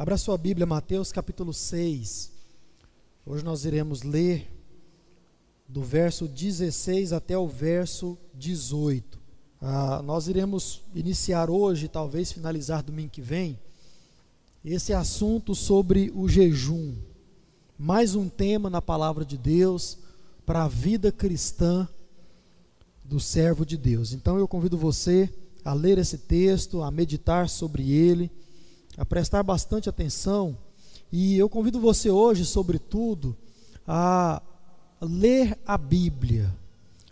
Abra sua Bíblia, Mateus capítulo 6. Hoje nós iremos ler do verso 16 até o verso 18. Ah, nós iremos iniciar hoje, talvez finalizar domingo que vem, esse assunto sobre o jejum. Mais um tema na palavra de Deus para a vida cristã do servo de Deus. Então eu convido você a ler esse texto, a meditar sobre ele a prestar bastante atenção. E eu convido você hoje, sobretudo, a ler a Bíblia.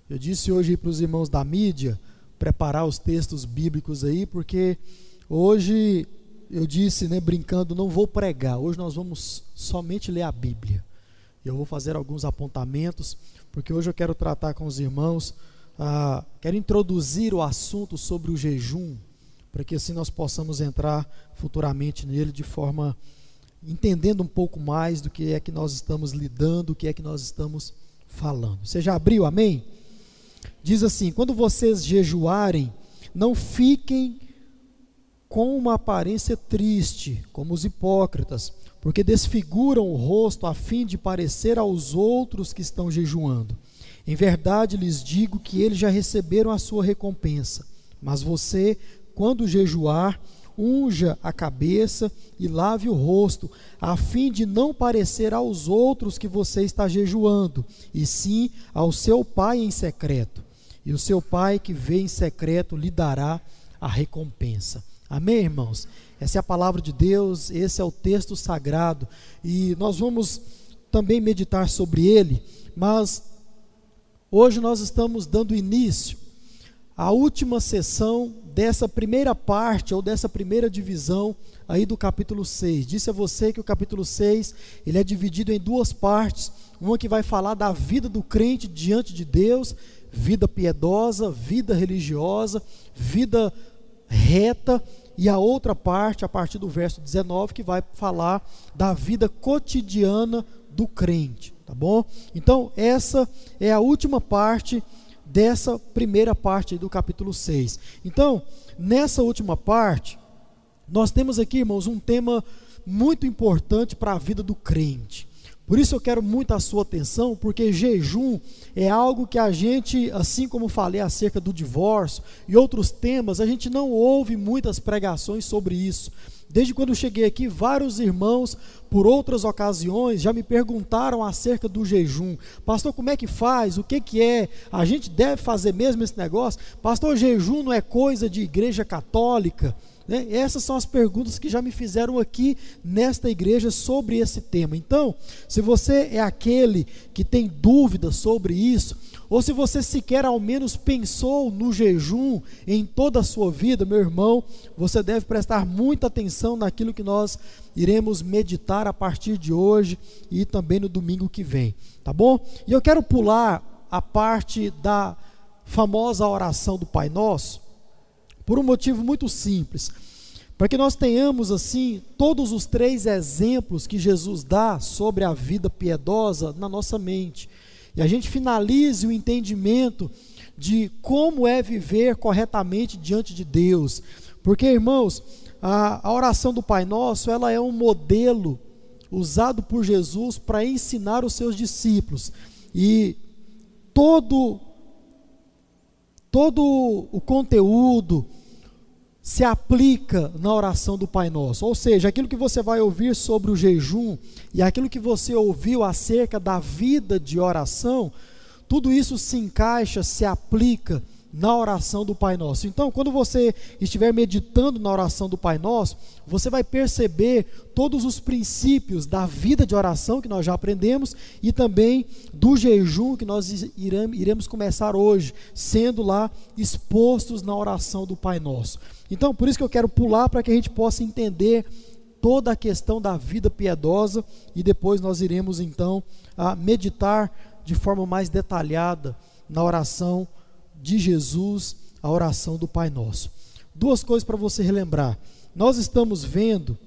Eu disse hoje para os irmãos da mídia preparar os textos bíblicos aí, porque hoje eu disse, né, brincando, não vou pregar. Hoje nós vamos somente ler a Bíblia. Eu vou fazer alguns apontamentos, porque hoje eu quero tratar com os irmãos, ah, quero introduzir o assunto sobre o jejum para que assim nós possamos entrar futuramente nele de forma entendendo um pouco mais do que é que nós estamos lidando, o que é que nós estamos falando. Você já abriu, amém? Diz assim: quando vocês jejuarem, não fiquem com uma aparência triste, como os hipócritas, porque desfiguram o rosto a fim de parecer aos outros que estão jejuando. Em verdade lhes digo que eles já receberam a sua recompensa. Mas você quando jejuar, unja a cabeça e lave o rosto, a fim de não parecer aos outros que você está jejuando, e sim ao seu pai em secreto. E o seu pai que vê em secreto lhe dará a recompensa. Amém, irmãos? Essa é a palavra de Deus, esse é o texto sagrado, e nós vamos também meditar sobre ele, mas hoje nós estamos dando início à última sessão dessa primeira parte ou dessa primeira divisão aí do capítulo 6. Disse a você que o capítulo 6, ele é dividido em duas partes, uma que vai falar da vida do crente diante de Deus, vida piedosa, vida religiosa, vida reta, e a outra parte, a partir do verso 19, que vai falar da vida cotidiana do crente, tá bom? Então, essa é a última parte dessa primeira parte do capítulo 6. Então, nessa última parte, nós temos aqui, irmãos, um tema muito importante para a vida do crente. Por isso eu quero muito a sua atenção, porque jejum é algo que a gente, assim como falei acerca do divórcio e outros temas, a gente não ouve muitas pregações sobre isso. Desde quando eu cheguei aqui, vários irmãos, por outras ocasiões, já me perguntaram acerca do jejum. Pastor, como é que faz? O que, que é? A gente deve fazer mesmo esse negócio? Pastor, jejum não é coisa de igreja católica? Né? Essas são as perguntas que já me fizeram aqui nesta igreja sobre esse tema. Então, se você é aquele que tem dúvidas sobre isso, ou se você sequer ao menos pensou no jejum em toda a sua vida, meu irmão, você deve prestar muita atenção naquilo que nós iremos meditar a partir de hoje e também no domingo que vem, tá bom? E eu quero pular a parte da famosa oração do Pai Nosso, por um motivo muito simples. Para que nós tenhamos assim todos os três exemplos que Jesus dá sobre a vida piedosa na nossa mente e a gente finalize o entendimento de como é viver corretamente diante de Deus. Porque, irmãos, a, a oração do Pai Nosso, ela é um modelo usado por Jesus para ensinar os seus discípulos. E todo todo o conteúdo, se aplica na oração do Pai Nosso. Ou seja, aquilo que você vai ouvir sobre o jejum e aquilo que você ouviu acerca da vida de oração, tudo isso se encaixa, se aplica na oração do Pai Nosso. Então, quando você estiver meditando na oração do Pai Nosso, você vai perceber todos os princípios da vida de oração que nós já aprendemos e também do jejum que nós iremos começar hoje, sendo lá expostos na oração do Pai Nosso. Então, por isso que eu quero pular para que a gente possa entender toda a questão da vida piedosa e depois nós iremos então a meditar de forma mais detalhada na oração de Jesus, a oração do Pai Nosso. Duas coisas para você relembrar. Nós estamos vendo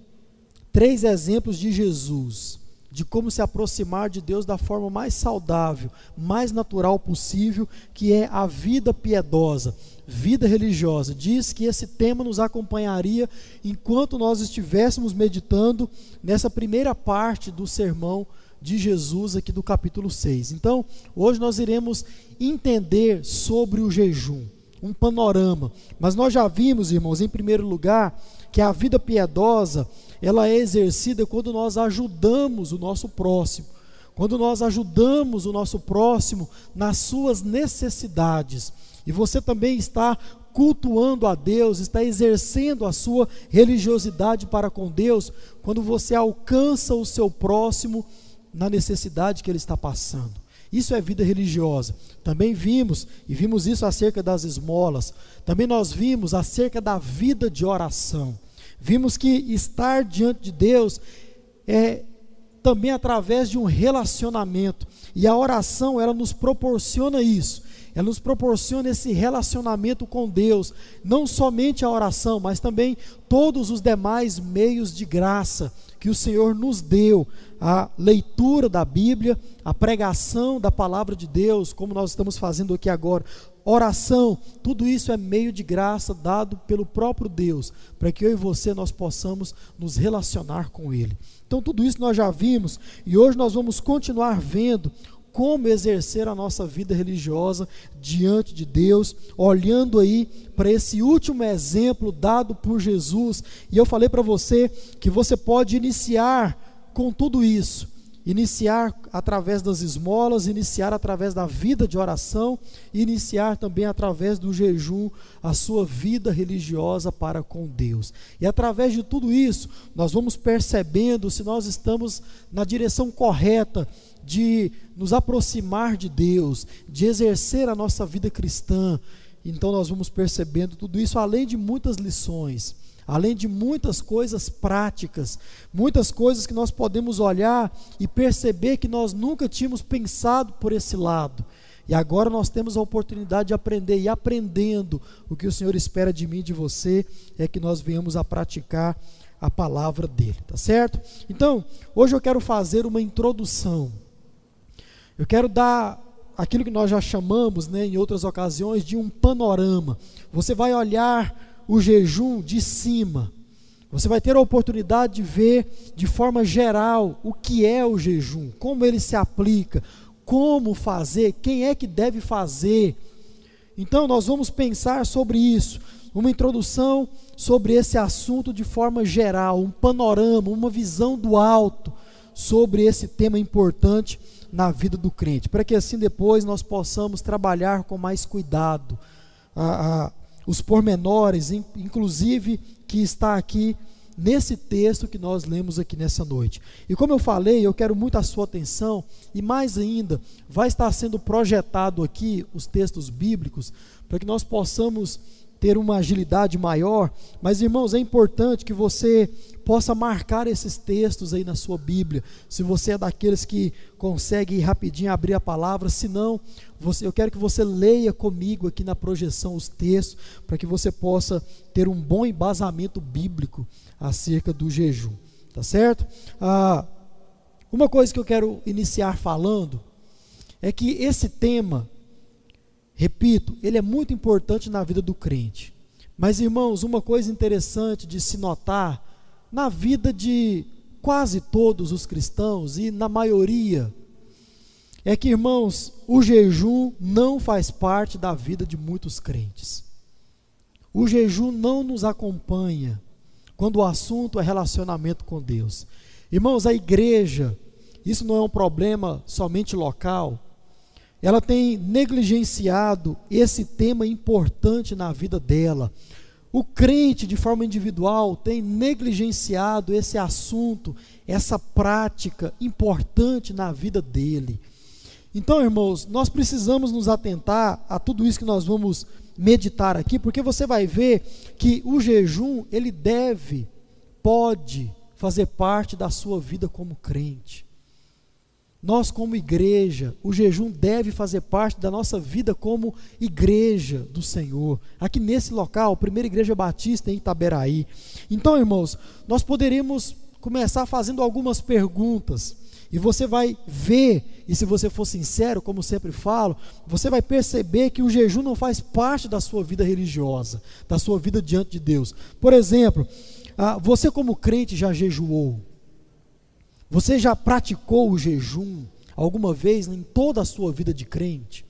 três exemplos de Jesus de como se aproximar de Deus da forma mais saudável, mais natural possível, que é a vida piedosa, vida religiosa. Diz que esse tema nos acompanharia enquanto nós estivéssemos meditando nessa primeira parte do sermão de Jesus aqui do capítulo 6. Então, hoje nós iremos entender sobre o jejum, um panorama. Mas nós já vimos, irmãos, em primeiro lugar, que a vida piedosa ela é exercida quando nós ajudamos o nosso próximo, quando nós ajudamos o nosso próximo nas suas necessidades. E você também está cultuando a Deus, está exercendo a sua religiosidade para com Deus, quando você alcança o seu próximo na necessidade que ele está passando. Isso é vida religiosa. Também vimos, e vimos isso acerca das esmolas, também nós vimos acerca da vida de oração. Vimos que estar diante de Deus é também através de um relacionamento. E a oração, ela nos proporciona isso. Ela nos proporciona esse relacionamento com Deus, não somente a oração, mas também todos os demais meios de graça que o Senhor nos deu, a leitura da Bíblia, a pregação da palavra de Deus, como nós estamos fazendo aqui agora, oração, tudo isso é meio de graça dado pelo próprio Deus, para que eu e você nós possamos nos relacionar com Ele. Então, tudo isso nós já vimos e hoje nós vamos continuar vendo como exercer a nossa vida religiosa diante de Deus, olhando aí para esse último exemplo dado por Jesus. E eu falei para você que você pode iniciar com tudo isso iniciar através das esmolas, iniciar através da vida de oração, iniciar também através do jejum a sua vida religiosa para com Deus. E através de tudo isso, nós vamos percebendo se nós estamos na direção correta de nos aproximar de Deus, de exercer a nossa vida cristã. Então nós vamos percebendo tudo isso além de muitas lições além de muitas coisas práticas, muitas coisas que nós podemos olhar e perceber que nós nunca tínhamos pensado por esse lado. E agora nós temos a oportunidade de aprender, e aprendendo o que o Senhor espera de mim e de você, é que nós venhamos a praticar a palavra dele, tá certo? Então, hoje eu quero fazer uma introdução. Eu quero dar aquilo que nós já chamamos, né, em outras ocasiões, de um panorama. Você vai olhar o jejum de cima. Você vai ter a oportunidade de ver de forma geral o que é o jejum, como ele se aplica, como fazer, quem é que deve fazer. Então, nós vamos pensar sobre isso, uma introdução sobre esse assunto de forma geral, um panorama, uma visão do alto sobre esse tema importante na vida do crente, para que assim depois nós possamos trabalhar com mais cuidado a, a, os pormenores, inclusive que está aqui nesse texto que nós lemos aqui nessa noite. E como eu falei, eu quero muito a sua atenção, e mais ainda, vai estar sendo projetado aqui os textos bíblicos, para que nós possamos ter uma agilidade maior, mas irmãos, é importante que você possa marcar esses textos aí na sua Bíblia. Se você é daqueles que consegue rapidinho abrir a palavra, se não, você, eu quero que você leia comigo aqui na projeção os textos, para que você possa ter um bom embasamento bíblico acerca do jejum, tá certo? Ah, uma coisa que eu quero iniciar falando é que esse tema Repito, ele é muito importante na vida do crente. Mas, irmãos, uma coisa interessante de se notar na vida de quase todos os cristãos e na maioria é que, irmãos, o jejum não faz parte da vida de muitos crentes. O jejum não nos acompanha quando o assunto é relacionamento com Deus. Irmãos, a igreja, isso não é um problema somente local ela tem negligenciado esse tema importante na vida dela. O crente, de forma individual, tem negligenciado esse assunto, essa prática importante na vida dele. Então, irmãos, nós precisamos nos atentar a tudo isso que nós vamos meditar aqui, porque você vai ver que o jejum, ele deve, pode fazer parte da sua vida como crente. Nós, como igreja, o jejum deve fazer parte da nossa vida como igreja do Senhor. Aqui nesse local, primeira igreja batista em Itaberaí. Então, irmãos, nós poderíamos começar fazendo algumas perguntas. E você vai ver, e se você for sincero, como sempre falo, você vai perceber que o jejum não faz parte da sua vida religiosa, da sua vida diante de Deus. Por exemplo, ah, você como crente já jejuou? Você já praticou o jejum alguma vez em toda a sua vida de crente?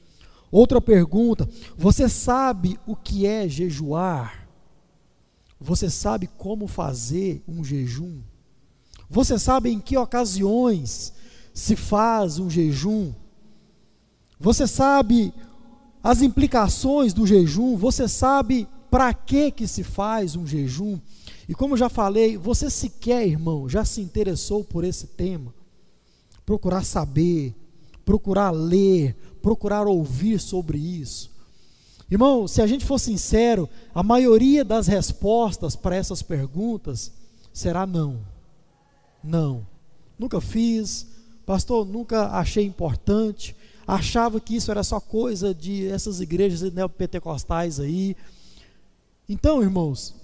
Outra pergunta: você sabe o que é jejuar? Você sabe como fazer um jejum? Você sabe em que ocasiões se faz um jejum? Você sabe as implicações do jejum? Você sabe para que que se faz um jejum? E como já falei, você sequer, irmão, já se interessou por esse tema? Procurar saber, procurar ler, procurar ouvir sobre isso. Irmão, se a gente for sincero, a maioria das respostas para essas perguntas será não. Não. Nunca fiz, pastor, nunca achei importante, achava que isso era só coisa de essas igrejas neopentecostais aí. Então, irmãos,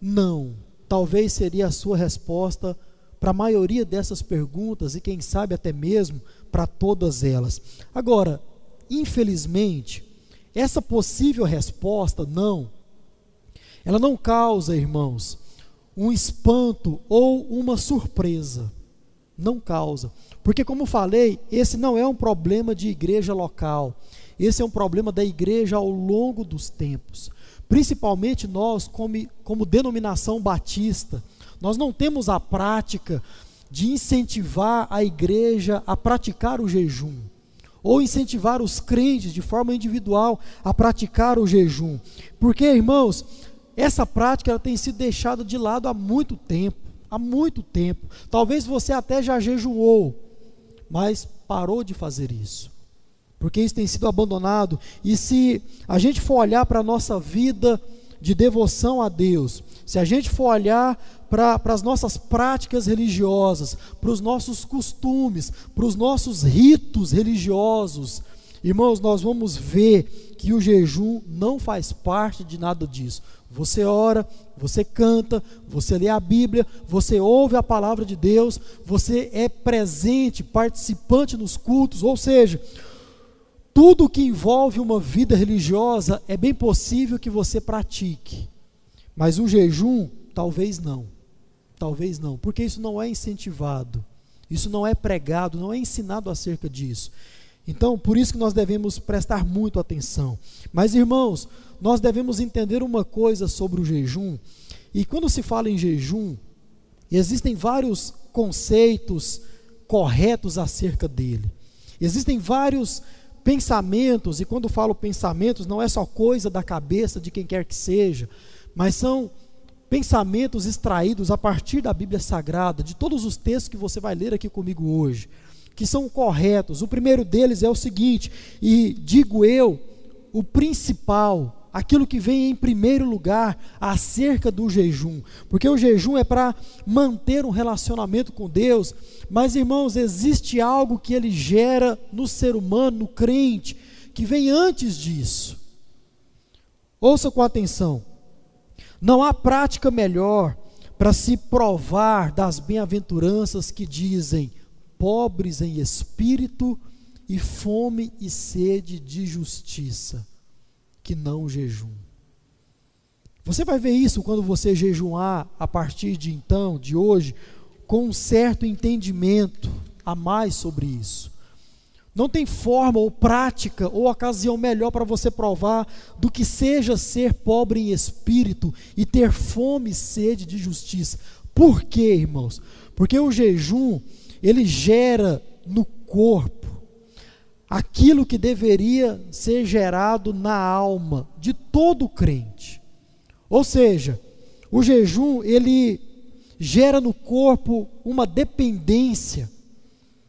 não. Talvez seria a sua resposta para a maioria dessas perguntas e quem sabe até mesmo para todas elas. Agora, infelizmente, essa possível resposta não, ela não causa, irmãos, um espanto ou uma surpresa. Não causa. Porque, como falei, esse não é um problema de igreja local. Esse é um problema da igreja ao longo dos tempos. Principalmente nós, como, como denominação batista, nós não temos a prática de incentivar a igreja a praticar o jejum, ou incentivar os crentes de forma individual a praticar o jejum. Porque, irmãos, essa prática ela tem sido deixada de lado há muito tempo, há muito tempo. Talvez você até já jejuou, mas parou de fazer isso. Porque isso tem sido abandonado. E se a gente for olhar para a nossa vida de devoção a Deus, se a gente for olhar para as nossas práticas religiosas, para os nossos costumes, para os nossos ritos religiosos, irmãos, nós vamos ver que o jejum não faz parte de nada disso. Você ora, você canta, você lê a Bíblia, você ouve a palavra de Deus, você é presente, participante nos cultos, ou seja, tudo que envolve uma vida religiosa é bem possível que você pratique, mas o jejum, talvez não. Talvez não, porque isso não é incentivado, isso não é pregado, não é ensinado acerca disso. Então, por isso que nós devemos prestar muito atenção. Mas, irmãos, nós devemos entender uma coisa sobre o jejum. E quando se fala em jejum, existem vários conceitos corretos acerca dele. Existem vários pensamentos, e quando falo pensamentos, não é só coisa da cabeça de quem quer que seja, mas são pensamentos extraídos a partir da Bíblia Sagrada, de todos os textos que você vai ler aqui comigo hoje, que são corretos. O primeiro deles é o seguinte, e digo eu, o principal, aquilo que vem em primeiro lugar acerca do jejum, porque o jejum é para manter um relacionamento com Deus, mas irmãos, existe algo que ele gera no ser humano, no crente, que vem antes disso. Ouça com atenção. Não há prática melhor para se provar das bem-aventuranças que dizem pobres em espírito e fome e sede de justiça que não o jejum. Você vai ver isso quando você jejuar a partir de então, de hoje, com um certo entendimento a mais sobre isso. Não tem forma ou prática ou ocasião melhor para você provar do que seja ser pobre em espírito e ter fome e sede de justiça. Por quê, irmãos? Porque o jejum, ele gera no corpo aquilo que deveria ser gerado na alma de todo crente. Ou seja, o jejum, ele gera no corpo uma dependência,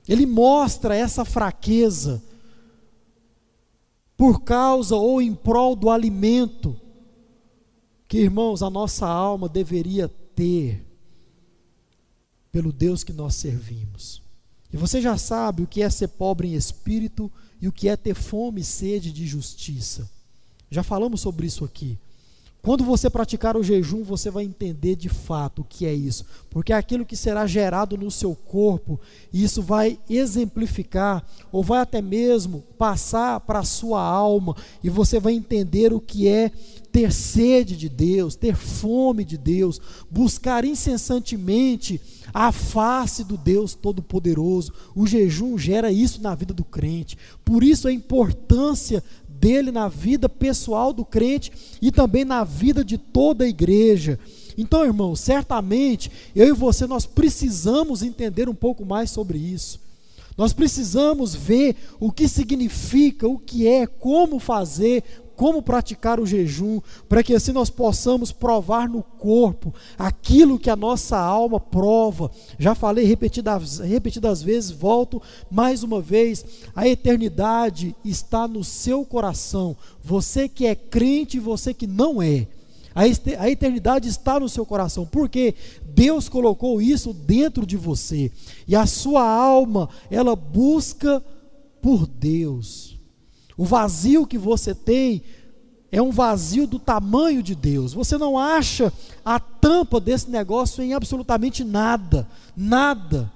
ele mostra essa fraqueza por causa ou em prol do alimento que, irmãos, a nossa alma deveria ter pelo Deus que nós servimos. E você já sabe o que é ser pobre em espírito e o que é ter fome e sede de justiça. Já falamos sobre isso aqui. Quando você praticar o jejum, você vai entender de fato o que é isso, porque é aquilo que será gerado no seu corpo, e isso vai exemplificar, ou vai até mesmo passar para a sua alma, e você vai entender o que é ter sede de Deus, ter fome de Deus, buscar incessantemente a face do Deus Todo-Poderoso. O jejum gera isso na vida do crente, por isso a importância dele na vida pessoal do crente e também na vida de toda a igreja. Então, irmão, certamente eu e você nós precisamos entender um pouco mais sobre isso. Nós precisamos ver o que significa, o que é, como fazer, como praticar o jejum, para que assim nós possamos provar no corpo aquilo que a nossa alma prova. Já falei repetidas, repetidas vezes, volto mais uma vez: a eternidade está no seu coração. Você que é crente e você que não é. A eternidade está no seu coração, porque Deus colocou isso dentro de você, e a sua alma, ela busca por Deus. O vazio que você tem é um vazio do tamanho de Deus. Você não acha a tampa desse negócio em absolutamente nada, nada,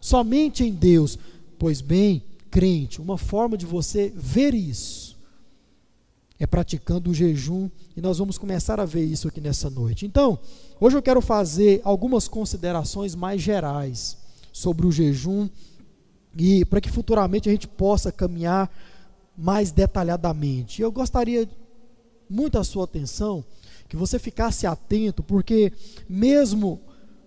somente em Deus. Pois bem, crente, uma forma de você ver isso é praticando o jejum, e nós vamos começar a ver isso aqui nessa noite. Então, hoje eu quero fazer algumas considerações mais gerais sobre o jejum e para que futuramente a gente possa caminhar mais detalhadamente. Eu gostaria muito a sua atenção que você ficasse atento, porque mesmo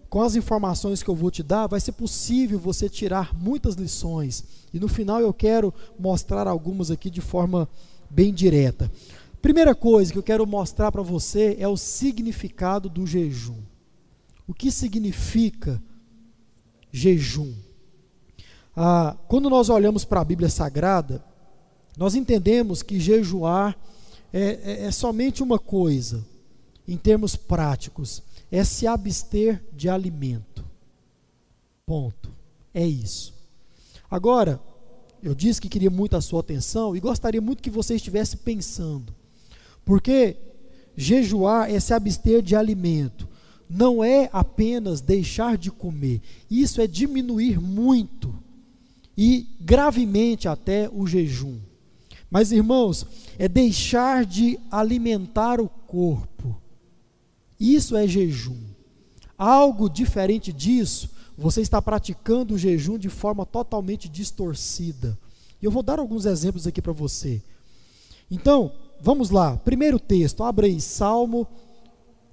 com as informações que eu vou te dar, vai ser possível você tirar muitas lições. E no final eu quero mostrar algumas aqui de forma bem direta. Primeira coisa que eu quero mostrar para você é o significado do jejum. O que significa jejum? Ah, quando nós olhamos para a Bíblia Sagrada, nós entendemos que jejuar é, é, é somente uma coisa, em termos práticos, é se abster de alimento. Ponto. É isso. Agora, eu disse que queria muito a sua atenção e gostaria muito que você estivesse pensando. Porque jejuar é se abster de alimento. Não é apenas deixar de comer. Isso é diminuir muito e gravemente até o jejum. Mas, irmãos, é deixar de alimentar o corpo. Isso é jejum. Algo diferente disso, você está praticando o jejum de forma totalmente distorcida. E eu vou dar alguns exemplos aqui para você. Então, vamos lá. Primeiro texto, abre aí, Salmo.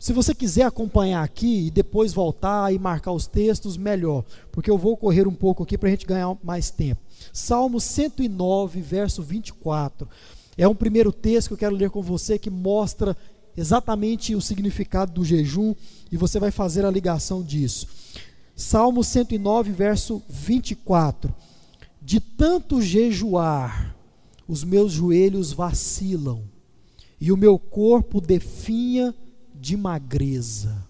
Se você quiser acompanhar aqui e depois voltar e marcar os textos, melhor, porque eu vou correr um pouco aqui para a gente ganhar mais tempo. Salmo 109, verso 24. É um primeiro texto que eu quero ler com você que mostra exatamente o significado do jejum e você vai fazer a ligação disso. Salmo 109, verso 24. De tanto jejuar, os meus joelhos vacilam e o meu corpo definha de magreza.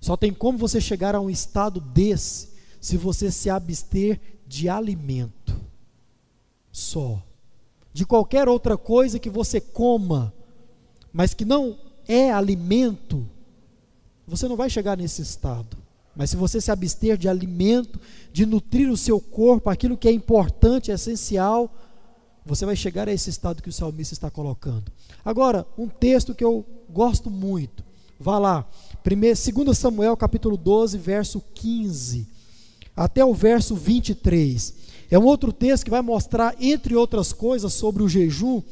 Só tem como você chegar a um estado desse se você se abster de alimento só. De qualquer outra coisa que você coma, mas que não é alimento, você não vai chegar nesse estado. Mas se você se abster de alimento, de nutrir o seu corpo, aquilo que é importante, é essencial, você vai chegar a esse estado que o salmista está colocando. Agora, um texto que eu gosto muito. Vá lá, 2 Samuel capítulo 12, verso 15 até o verso 23. É um outro texto que vai mostrar, entre outras coisas, sobre o jejum,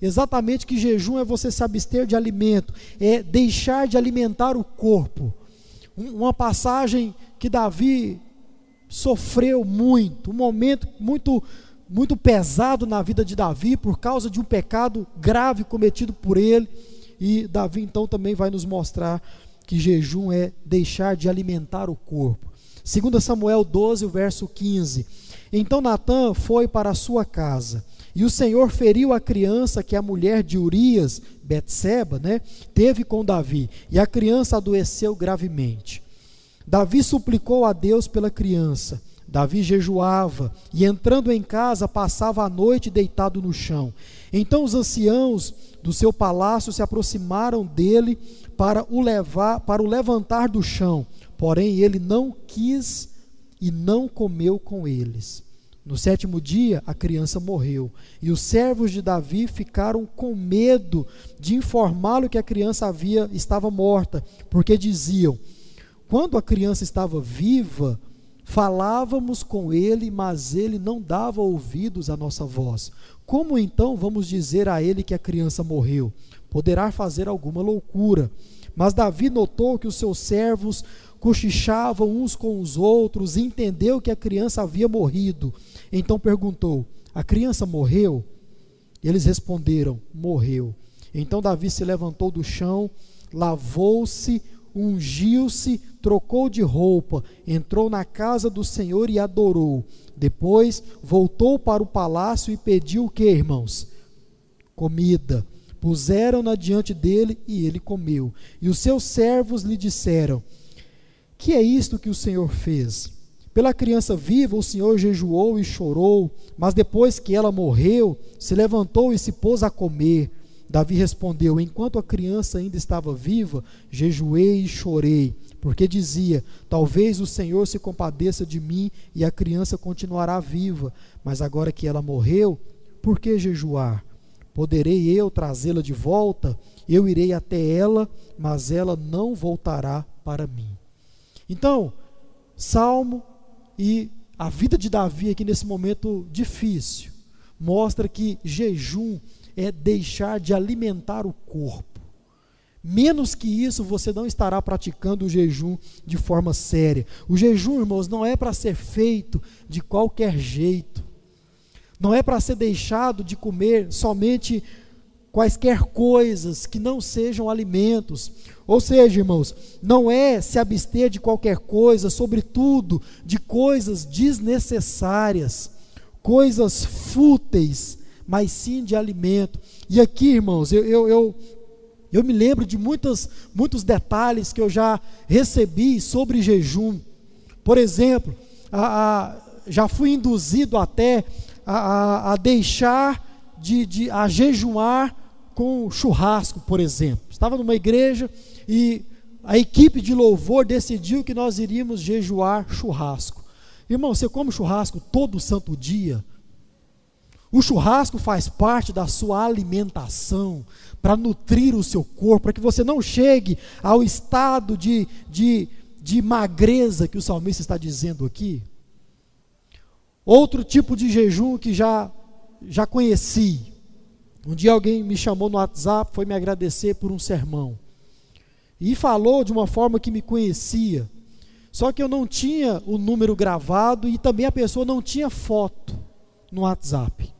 exatamente que jejum é você se abster de alimento, é deixar de alimentar o corpo. Uma passagem que Davi sofreu muito, um momento muito muito pesado na vida de Davi por causa de um pecado grave cometido por ele. E Davi então também vai nos mostrar que jejum é deixar de alimentar o corpo. 2 Samuel 12, verso 15. Então Natã foi para a sua casa, e o Senhor feriu a criança que a mulher de Urias, Betseba, né, teve com Davi, e a criança adoeceu gravemente. Davi suplicou a Deus pela criança. Davi jejuava e, entrando em casa, passava a noite deitado no chão. Então os anciãos do seu palácio se aproximaram dele para o levar, para o levantar do chão. Porém, ele não quis e não comeu com eles. No sétimo dia, a criança morreu, e os servos de Davi ficaram com medo de informá-lo que a criança havia estava morta, porque diziam: quando a criança estava viva, falávamos com ele, mas ele não dava ouvidos à nossa voz. Como então vamos dizer a ele que a criança morreu? Poderá fazer alguma loucura. Mas Davi notou que os seus servos cochichavam uns com os outros e entendeu que a criança havia morrido. Então perguntou: A criança morreu? Eles responderam: Morreu. Então Davi se levantou do chão, lavou-se, ungiu-se, trocou de roupa, entrou na casa do Senhor e adorou. Depois voltou para o palácio e pediu o que, irmãos? Comida. Puseram-na diante dele e ele comeu. E os seus servos lhe disseram: Que é isto que o Senhor fez? Pela criança viva o Senhor jejuou e chorou, mas depois que ela morreu, se levantou e se pôs a comer. Davi respondeu: Enquanto a criança ainda estava viva, jejuei e chorei, porque dizia: Talvez o Senhor se compadeça de mim e a criança continuará viva. Mas agora que ela morreu, por que jejuar? Poderei eu trazê-la de volta? Eu irei até ela, mas ela não voltará para mim. Então, Salmo e a vida de Davi aqui nesse momento difícil mostra que jejum é deixar de alimentar o corpo. Menos que isso, você não estará praticando o jejum de forma séria. O jejum, irmãos, não é para ser feito de qualquer jeito. Não é para ser deixado de comer somente quaisquer coisas que não sejam alimentos. Ou seja, irmãos, não é se abster de qualquer coisa, sobretudo de coisas desnecessárias, coisas fúteis, mas sim de alimento. E aqui, irmãos, eu, eu, eu, eu me lembro de muitas, muitos detalhes que eu já recebi sobre jejum. Por exemplo, a, a, já fui induzido até a, a, deixar de, de a jejuar com churrasco, por exemplo. Estava numa igreja e a equipe de louvor decidiu que nós iríamos jejuar churrasco. Irmão, você come churrasco todo santo dia? O churrasco faz parte da sua alimentação para nutrir o seu corpo, para que você não chegue ao estado de, de, de magreza que o salmista está dizendo aqui. Outro tipo de jejum que já, já conheci. Um dia alguém me chamou no WhatsApp, foi me agradecer por um sermão. E falou de uma forma que me conhecia. Só que eu não tinha o número gravado e também a pessoa não tinha foto no WhatsApp.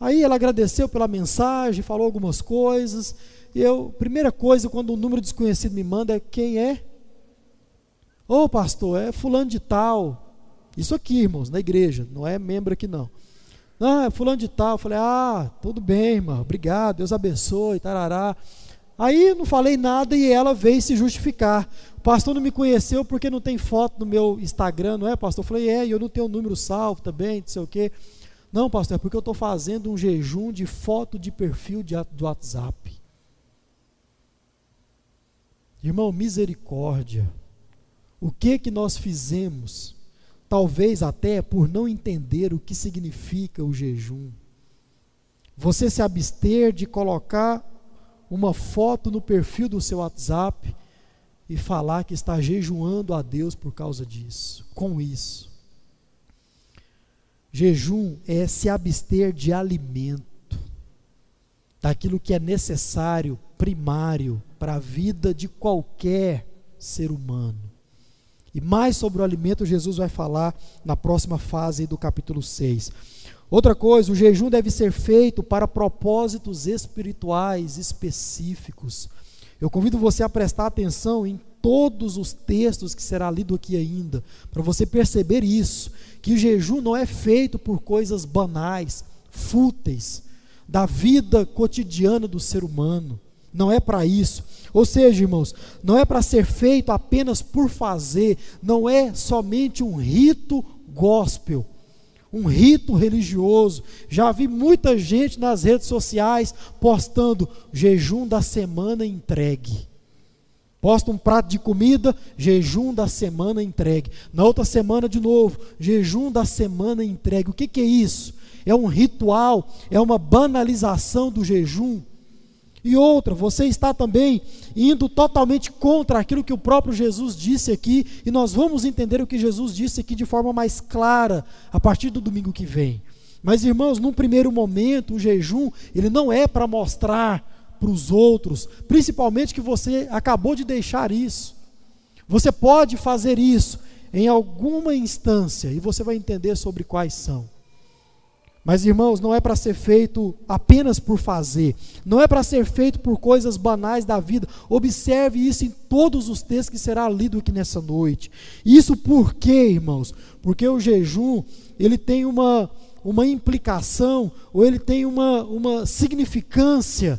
Aí ela agradeceu pela mensagem, falou algumas coisas. Eu, primeira coisa, quando um número desconhecido me manda é quem é? Ô oh, pastor, é fulano de tal. Isso aqui, irmãos, na igreja, não é membro aqui não. Ah, é fulano de tal. Eu falei, ah, tudo bem, irmão, obrigado, Deus abençoe, tarará. Aí não falei nada e ela veio se justificar. O pastor não me conheceu porque não tem foto no meu Instagram, não é, pastor? Eu falei, é, e eu não tenho o número salvo também, não sei o quê. Não, pastor, é porque eu estou fazendo um jejum de foto de perfil de, do WhatsApp. Irmão, misericórdia. O que que nós fizemos talvez até por não entender o que significa o jejum. Você se abster de colocar uma foto no perfil do seu WhatsApp e falar que está jejuando a Deus por causa disso, com isso. Jejum é se abster de alimento, daquilo que é necessário, primário para a vida de qualquer ser humano. E mais sobre o alimento, Jesus vai falar na próxima fase do capítulo 6. Outra coisa, o jejum deve ser feito para propósitos espirituais específicos. Eu convido você a prestar atenção em todos os textos que será lido aqui ainda, para você perceber isso, que o jejum não é feito por coisas banais, fúteis, da vida cotidiana do ser humano. Não é para isso. Ou seja, irmãos, não é para ser feito apenas por fazer, não é somente um rito gospel, um rito religioso. Já vi muita gente nas redes sociais postando jejum da semana entregue. Posta um prato de comida, jejum da semana entregue. Na outra semana, de novo, jejum da semana entregue. O que, que é isso? É um ritual, é uma banalização do jejum. E outra, você está também indo totalmente contra aquilo que o próprio Jesus disse aqui, e nós vamos entender o que Jesus disse aqui de forma mais clara a partir do domingo que vem. Mas irmãos, num primeiro momento, o jejum, ele não é para mostrar para os outros, principalmente que você acabou de deixar isso. Você pode fazer isso em alguma instância e você vai entender sobre quais são. Mas, irmãos, não é para ser feito apenas por fazer, não é para ser feito por coisas banais da vida. Observe isso em todos os textos que será lido aqui nessa noite. Isso por quê, irmãos? Porque o jejum, ele tem uma, uma implicação, ou ele tem uma, uma significância,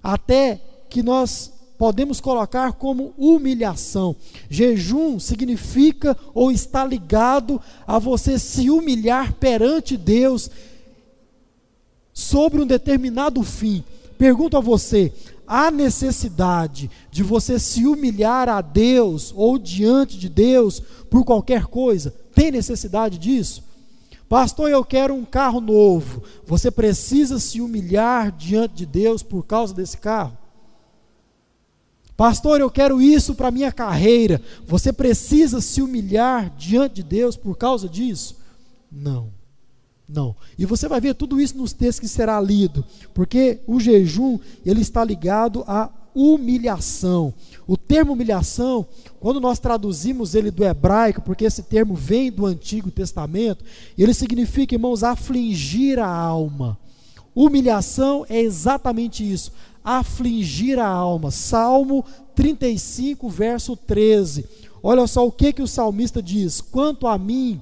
até que nós podemos colocar como humilhação. Jejum significa ou está ligado a você se humilhar perante Deus sobre um determinado fim. Pergunto a você: há necessidade de você se humilhar a Deus ou diante de Deus por qualquer coisa? Tem necessidade disso? Pastor, eu quero um carro novo. Você precisa se humilhar diante de Deus por causa desse carro? Pastor, eu quero isso para minha carreira. Você precisa se humilhar diante de Deus por causa disso? Não. Não. E você vai ver tudo isso nos textos que será lido, porque o jejum, ele está ligado à humilhação. O termo humilhação, quando nós traduzimos ele do hebraico, porque esse termo vem do Antigo Testamento, ele significa, irmãos, afligir a alma. Humilhação é exatamente isso, afligir a alma. Salmo 35, verso 13. Olha só o que que o salmista diz: "Quanto a mim,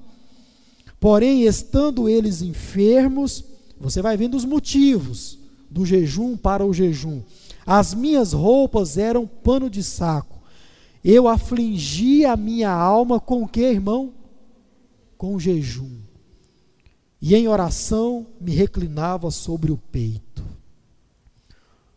Porém, estando eles enfermos, você vai vendo os motivos do jejum para o jejum. As minhas roupas eram pano de saco. Eu afligi a minha alma com o que, irmão? Com jejum. E em oração me reclinava sobre o peito.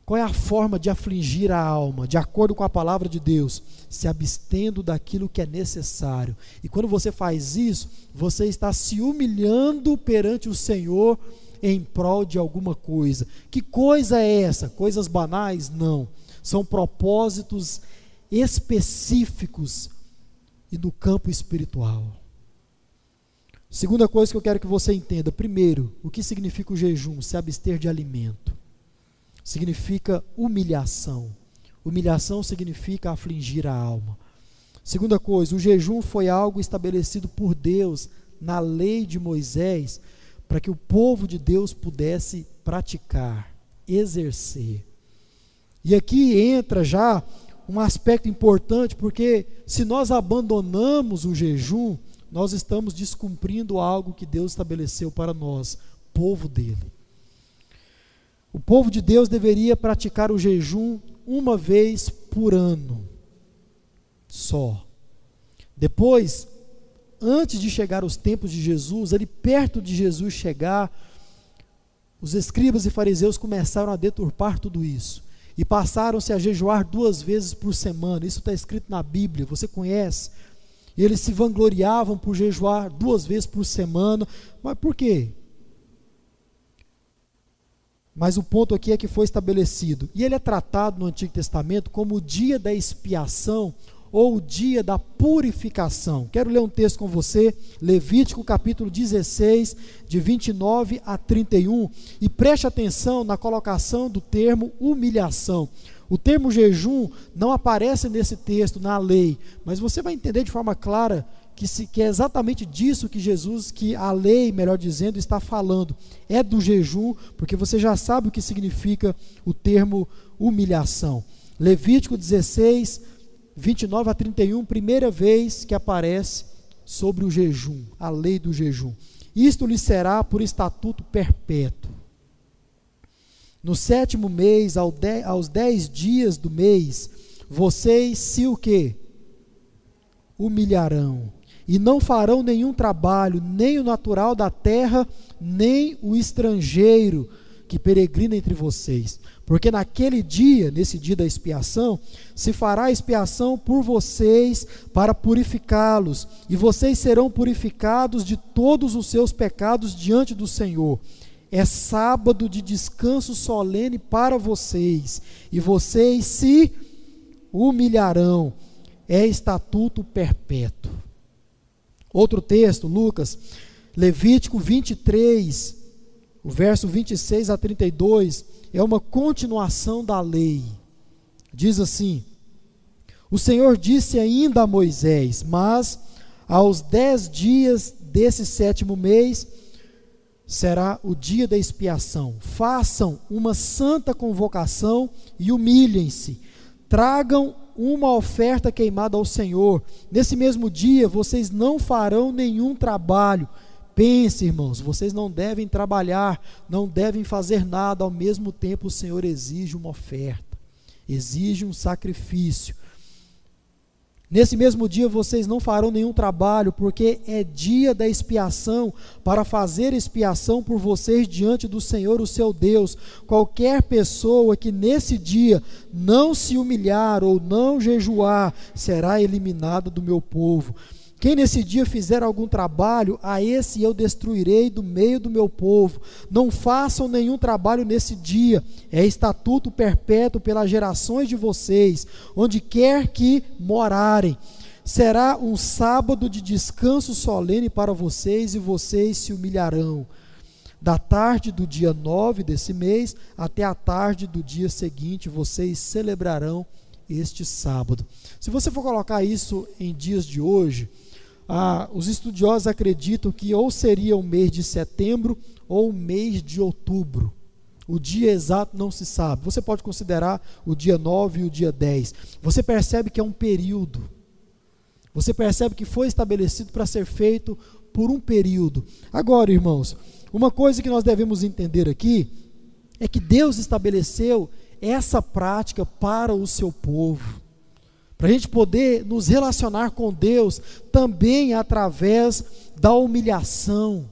Qual é a forma de afligir a alma? De acordo com a palavra de Deus, se abstendo daquilo que é necessário. E quando você faz isso, você está se humilhando perante o Senhor em prol de alguma coisa. Que coisa é essa? Coisas banais? Não. São propósitos específicos e no campo espiritual. Segunda coisa que eu quero que você entenda: primeiro, o que significa o jejum? Se abster de alimento significa humilhação. Humilhação significa afligir a alma. Segunda coisa, o jejum foi algo estabelecido por Deus na lei de Moisés para que o povo de Deus pudesse praticar, exercer. E aqui entra já um aspecto importante, porque se nós abandonamos o jejum, nós estamos descumprindo algo que Deus estabeleceu para nós, povo dele. O povo de Deus deveria praticar o jejum uma vez por ano, só. Depois, antes de chegar os tempos de Jesus, ali perto de Jesus chegar, os escribas e fariseus começaram a deturpar tudo isso e passaram-se a jejuar duas vezes por semana. Isso está escrito na Bíblia, você conhece. E eles se vangloriavam por jejuar duas vezes por semana. Mas por quê? Mas o ponto aqui é que foi estabelecido. E ele é tratado no Antigo Testamento como o dia da expiação ou o dia da purificação. Quero ler um texto com você, Levítico capítulo 16, de 29 a 31, e preste atenção na colocação do termo humilhação. O termo jejum não aparece nesse texto, na lei, mas você vai entender de forma clara que, se, que é exatamente disso que Jesus, que a lei, melhor dizendo, está falando. É do jejum, porque você já sabe o que significa o termo humilhação. Levítico 16, 29 a 31, primeira vez que aparece sobre o jejum, a lei do jejum. Isto lhe será por estatuto perpétuo. No sétimo mês, aos dez dias do mês, vocês se o que? Humilharão e não farão nenhum trabalho, nem o natural da terra, nem o estrangeiro que peregrina entre vocês. Porque naquele dia, nesse dia da expiação, se fará expiação por vocês para purificá-los, e vocês serão purificados de todos os seus pecados diante do Senhor. É sábado de descanso solene para vocês, e vocês se humilharão. É estatuto perpétuo. Outro texto, Lucas, Levítico 23, o verso 26 a 32, é uma continuação da lei. Diz assim: O Senhor disse ainda a Moisés: Mas aos dez dias desse sétimo mês será o dia da expiação. Façam uma santa convocação e humilhem-se. Tragam uma oferta queimada ao Senhor. Nesse mesmo dia vocês não farão nenhum trabalho. Pense, irmãos, vocês não devem trabalhar, não devem fazer nada, ao mesmo tempo o Senhor exige uma oferta, exige um sacrifício. Nesse mesmo dia vocês não farão nenhum trabalho, porque é dia da expiação, para fazer expiação por vocês diante do Senhor, o seu Deus. Qualquer pessoa que nesse dia não se humilhar ou não jejuar, será eliminada do meu povo. Quem nesse dia fizer algum trabalho, a esse eu destruirei do meio do meu povo. Não façam nenhum trabalho nesse dia, é estatuto perpétuo pelas gerações de vocês, onde quer que morarem. Será um sábado de descanso solene para vocês e vocês se humilharão. Da tarde do dia 9 desse mês até a tarde do dia seguinte, vocês celebrarão este sábado. Se você for colocar isso em dias de hoje, ah, os estudiosos acreditam que ou seria o mês de setembro ou o mês de outubro. O dia exato não se sabe. Você pode considerar o dia 9 e o dia 10. Você percebe que é um período. Você percebe que foi estabelecido para ser feito por um período. Agora, irmãos, uma coisa que nós devemos entender aqui é que Deus estabeleceu essa prática para o seu povo para a gente poder nos relacionar com Deus também através da humilhação,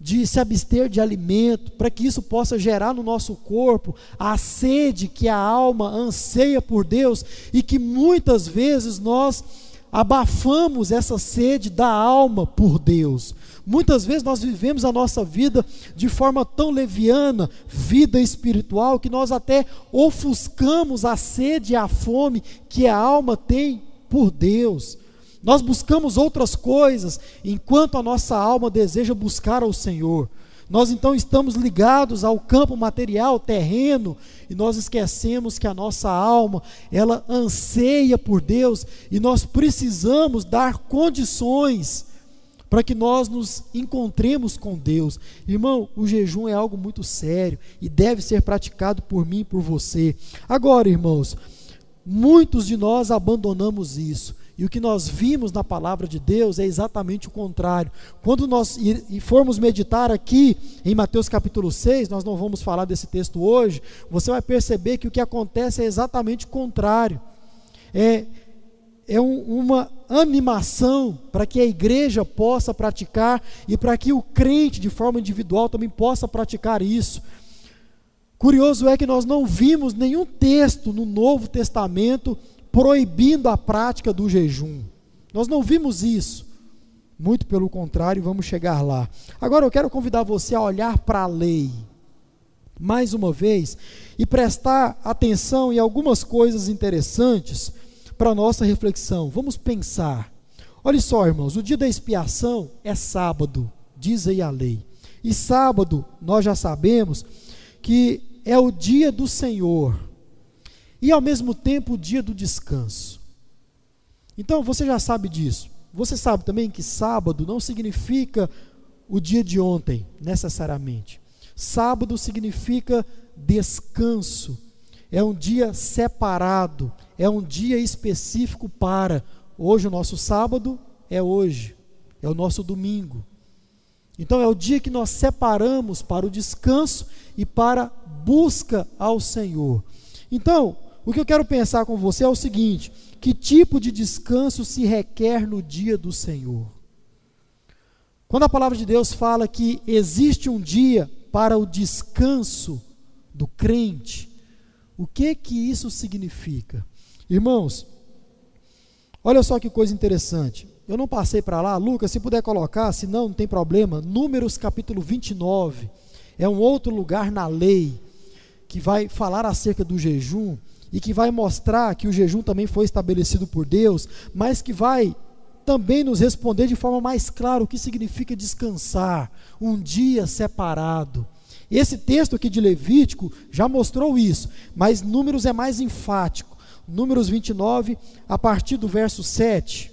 de se abster de alimento, para que isso possa gerar no nosso corpo a sede que a alma anseia por Deus e que muitas vezes nós abafamos essa sede da alma por Deus. Muitas vezes nós vivemos a nossa vida de forma tão leviana, vida espiritual, que nós até ofuscamos a sede e a fome que a alma tem por Deus. Nós buscamos outras coisas, enquanto a nossa alma deseja buscar ao Senhor. Nós então estamos ligados ao campo material, terreno, e nós esquecemos que a nossa alma, ela anseia por Deus, e nós precisamos dar condições para que nós nos encontremos com Deus. Irmão, o jejum é algo muito sério e deve ser praticado por mim e por você. Agora, irmãos, muitos de nós abandonamos isso. E o que nós vimos na palavra de Deus é exatamente o contrário. Quando nós formos meditar aqui em Mateus capítulo 6, nós não vamos falar desse texto hoje, você vai perceber que o que acontece é exatamente o contrário. É, é um, uma animação para que a igreja possa praticar e para que o crente, de forma individual, também possa praticar isso. Curioso é que nós não vimos nenhum texto no Novo Testamento proibindo a prática do jejum. Nós não vimos isso. Muito pelo contrário, vamos chegar lá. Agora eu quero convidar você a olhar para a lei, mais uma vez, e prestar atenção em algumas coisas interessantes para a nossa reflexão. Vamos pensar. Olha só, irmãos, o dia da expiação é sábado, diz aí a lei. E sábado, nós já sabemos que é o dia do Senhor e ao mesmo tempo o dia do descanso. Então, você já sabe disso. Você sabe também que sábado não significa o dia de ontem, necessariamente. Sábado significa descanso. É um dia separado, é um dia específico para. Hoje, o nosso sábado é hoje, é o nosso domingo. Então, é o dia que nós separamos para o descanso e para busca ao Senhor. Então, o que eu quero pensar com você é o seguinte: que tipo de descanso se requer no dia do Senhor? Quando a palavra de Deus fala que existe um dia para o descanso do crente, o que que isso significa? Irmãos, olha só que coisa interessante. Eu não passei para lá, Lucas, se puder colocar, se não, não tem problema. Números capítulo 29 é um outro lugar na lei que vai falar acerca do jejum e que vai mostrar que o jejum também foi estabelecido por Deus, mas que vai também nos responder de forma mais clara o que significa descansar, um dia separado. Esse texto aqui de Levítico já mostrou isso, mas Números é mais enfático. Números 29, a partir do verso 7.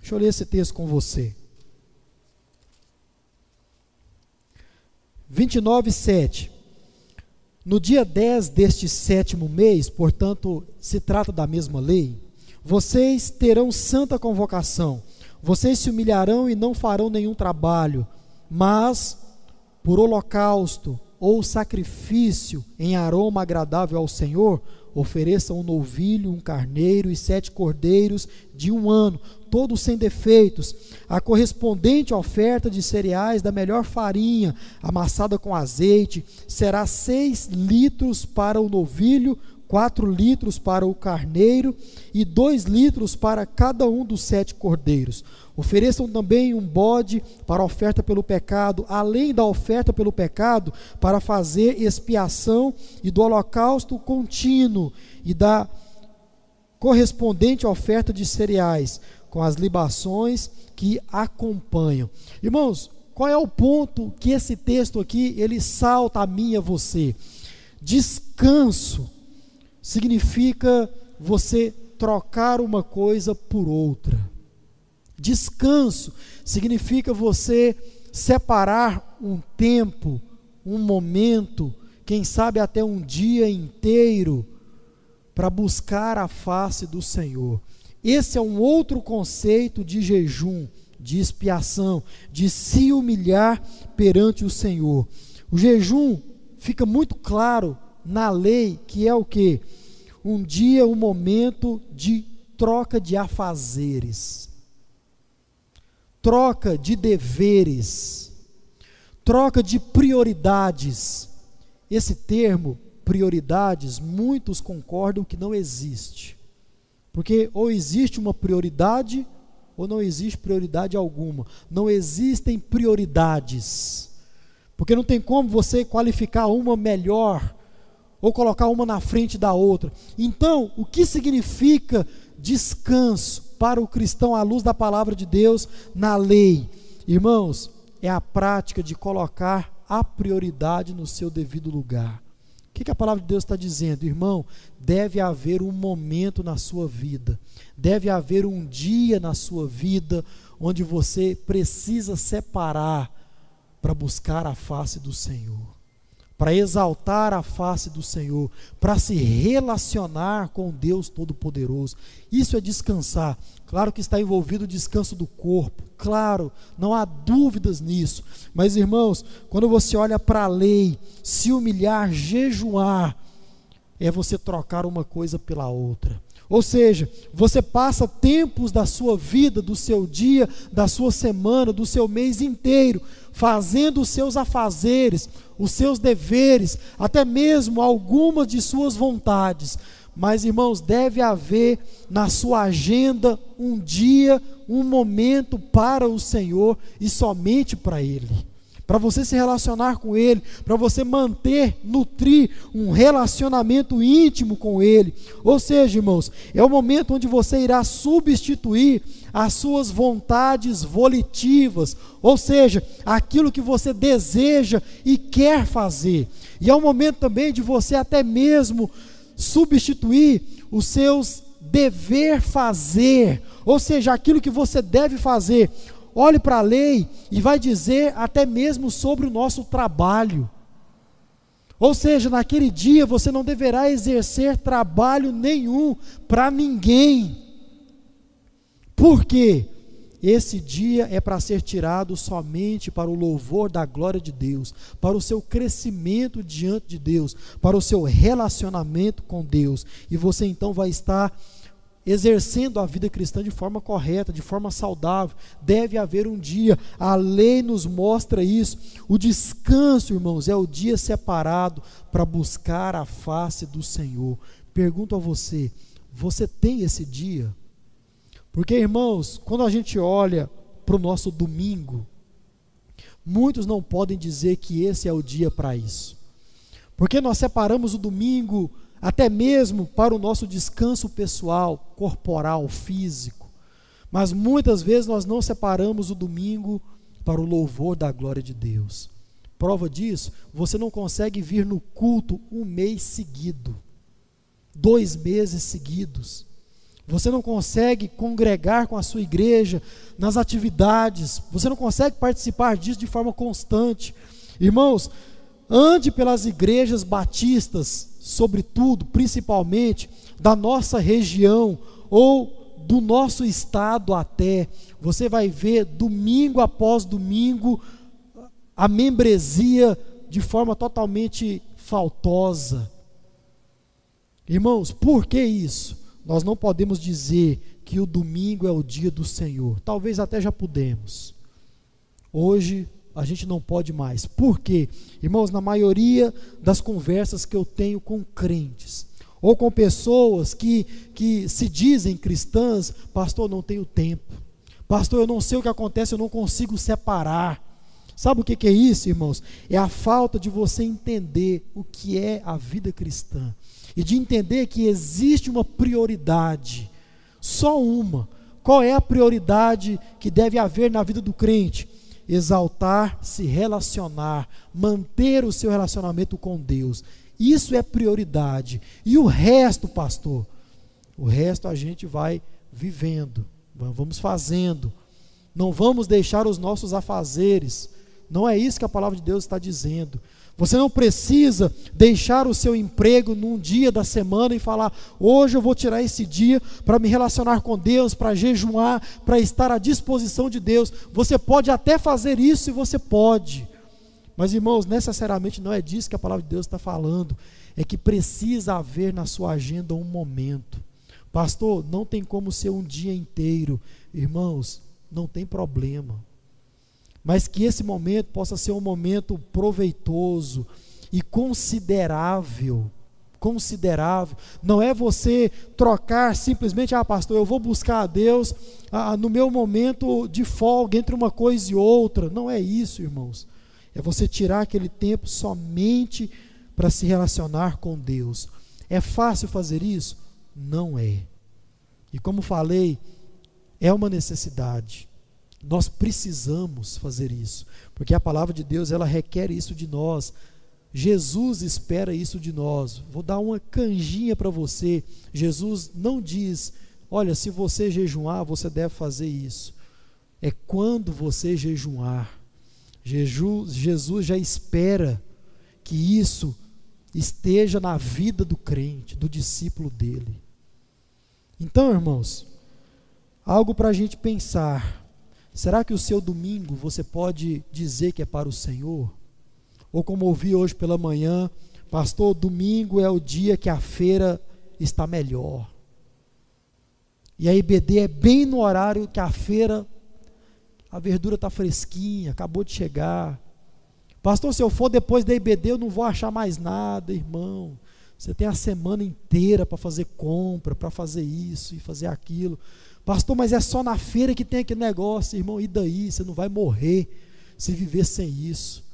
Deixa eu ler esse texto com você. 29, 7. No dia 10 deste sétimo mês, portanto, se trata da mesma lei, vocês terão santa convocação. Vocês se humilharão e não farão nenhum trabalho, mas por holocausto ou sacrifício em aroma agradável ao Senhor, ofereçam um novilho, um carneiro e sete cordeiros de um ano, todos sem defeitos, a correspondente oferta de cereais da melhor farinha, amassada com azeite, será seis litros para o novilho, quatro litros para o carneiro e dois litros para cada um dos sete cordeiros. Ofereçam também um bode para oferta pelo pecado, além da oferta pelo pecado, para fazer expiação e do holocausto contínuo e da correspondente oferta de cereais com as libações que acompanham. Irmãos, qual é o ponto que esse texto aqui ele salta a mim e a você? Descanso significa você trocar uma coisa por outra. Descanso significa você separar um tempo, um momento, quem sabe até um dia inteiro, para buscar a face do Senhor. Esse é um outro conceito de jejum, de expiação, de se humilhar perante o Senhor. O jejum fica muito claro na lei que é o que? Um dia, um momento de troca de afazeres, troca de deveres, troca de prioridades. Esse termo, prioridades, muitos concordam que não existe. Porque ou existe uma prioridade ou não existe prioridade alguma. Não existem prioridades. Porque não tem como você qualificar uma melhor ou colocar uma na frente da outra. Então, o que significa descanso para o cristão à luz da palavra de Deus na lei? Irmãos, é a prática de colocar a prioridade no seu devido lugar que, que a palavra de Deus está dizendo? Irmão, deve haver um momento na sua vida, deve haver um dia na sua vida onde você precisa separar para buscar a face do Senhor para exaltar a face do Senhor, para se relacionar com Deus Todo-Poderoso. Isso é descansar. Claro que está envolvido o descanso do corpo, claro, não há dúvidas nisso. Mas irmãos, quando você olha para a lei, se humilhar, jejuar, é você trocar uma coisa pela outra. Ou seja, você passa tempos da sua vida, do seu dia, da sua semana, do seu mês inteiro, fazendo os seus afazeres, os seus deveres, até mesmo algumas de suas vontades. Mas, irmãos, deve haver na sua agenda um dia, um momento para o Senhor e somente para Ele para você se relacionar com Ele, para você manter, nutrir um relacionamento íntimo com Ele. Ou seja, irmãos, é o momento onde você irá substituir as suas vontades volitivas, ou seja, aquilo que você deseja e quer fazer. E é o momento também de você até mesmo substituir os seus dever fazer, ou seja, aquilo que você deve fazer olhe para a lei e vai dizer até mesmo sobre o nosso trabalho. Ou seja, naquele dia você não deverá exercer trabalho nenhum para ninguém. Por quê? esse dia é para ser tirado somente para o louvor da glória de Deus, para o seu crescimento diante de Deus, para o seu relacionamento com Deus. E você então vai estar exercendo a vida cristã de forma correta, de forma saudável. Deve haver um dia, a lei nos mostra isso. O descanso, irmãos, é o dia separado para buscar a face do Senhor. Pergunto a você: você tem esse dia? Porque, irmãos, quando a gente olha para o nosso domingo, muitos não podem dizer que esse é o dia para isso. Porque nós separamos o domingo até mesmo para o nosso descanso pessoal, corporal, físico. Mas muitas vezes nós não separamos o domingo para o louvor da glória de Deus. Prova disso, você não consegue vir no culto um mês seguido, dois meses seguidos. Você não consegue congregar com a sua igreja nas atividades, você não consegue participar disso de forma constante. Irmãos, ande pelas igrejas batistas, sobretudo, principalmente, da nossa região ou do nosso estado até. Você vai ver domingo após domingo a membresia de forma totalmente faltosa. Irmãos, por que isso? Nós não podemos dizer que o domingo é o dia do Senhor. Talvez até já pudemos. Hoje a gente não pode mais. Por quê? Irmãos, na maioria das conversas que eu tenho com crentes, ou com pessoas que, que se dizem cristãs, pastor, não tenho tempo. Pastor, eu não sei o que acontece, eu não consigo separar. Sabe o que, que é isso, irmãos? É a falta de você entender o que é a vida cristã e de entender que existe uma prioridade, só uma. Qual é a prioridade que deve haver na vida do crente? Exaltar, se relacionar, manter o seu relacionamento com Deus. Isso é prioridade. E o resto, pastor? O resto a gente vai vivendo, vamos fazendo. Não vamos deixar os nossos afazeres. Não é isso que a palavra de Deus está dizendo. Você não precisa deixar o seu emprego num dia da semana e falar: hoje eu vou tirar esse dia para me relacionar com Deus, para jejuar, para estar à disposição de Deus. Você pode até fazer isso e você pode. Mas, irmãos, necessariamente não é disso que a palavra de Deus está falando. É que precisa haver na sua agenda um momento. Pastor, não tem como ser um dia inteiro. Irmãos, não tem problema mas que esse momento possa ser um momento proveitoso e considerável. Considerável, não é você trocar simplesmente, ah, pastor, eu vou buscar a Deus ah, no meu momento de folga entre uma coisa e outra. Não é isso, irmãos. É você tirar aquele tempo somente para se relacionar com Deus. É fácil fazer isso? Não é. E como falei, é uma necessidade. Nós precisamos fazer isso, porque a palavra de Deus ela requer isso de nós. Jesus espera isso de nós. Vou dar uma canjinha para você. Jesus não diz: "Olha, se você jejuar, você deve fazer isso". É quando você jejuar. Jesus, Jesus já espera que isso esteja na vida do crente, do discípulo dele. Então, irmãos, algo para a gente pensar. Será que o seu domingo você pode dizer que é para o Senhor? Ou como ouvi hoje pela manhã, pastor, domingo é o dia que a feira está melhor. E a IBD é bem no horário que a feira, a verdura está fresquinha, acabou de chegar. Pastor, se eu for depois da IBD, eu não vou achar mais nada, irmão. Você tem a semana inteira para fazer compra, para fazer isso e fazer aquilo. Pastor, mas é só na feira que tem aquele negócio, irmão, e daí? Você não vai morrer se viver sem isso.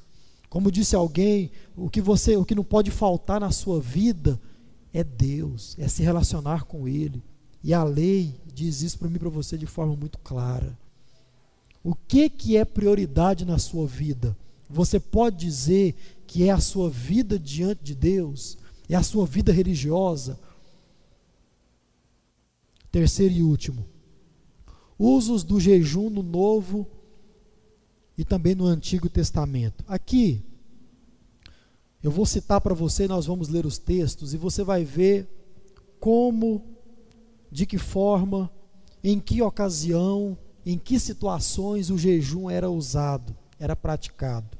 Como disse alguém, o que você, o que não pode faltar na sua vida é Deus, é se relacionar com ele. E a lei diz isso para mim para você de forma muito clara. O que que é prioridade na sua vida? Você pode dizer que é a sua vida diante de Deus, é a sua vida religiosa. Terceiro e último, usos do jejum no Novo e também no Antigo Testamento. Aqui, eu vou citar para você, nós vamos ler os textos e você vai ver como, de que forma, em que ocasião em que situações o jejum era usado, era praticado.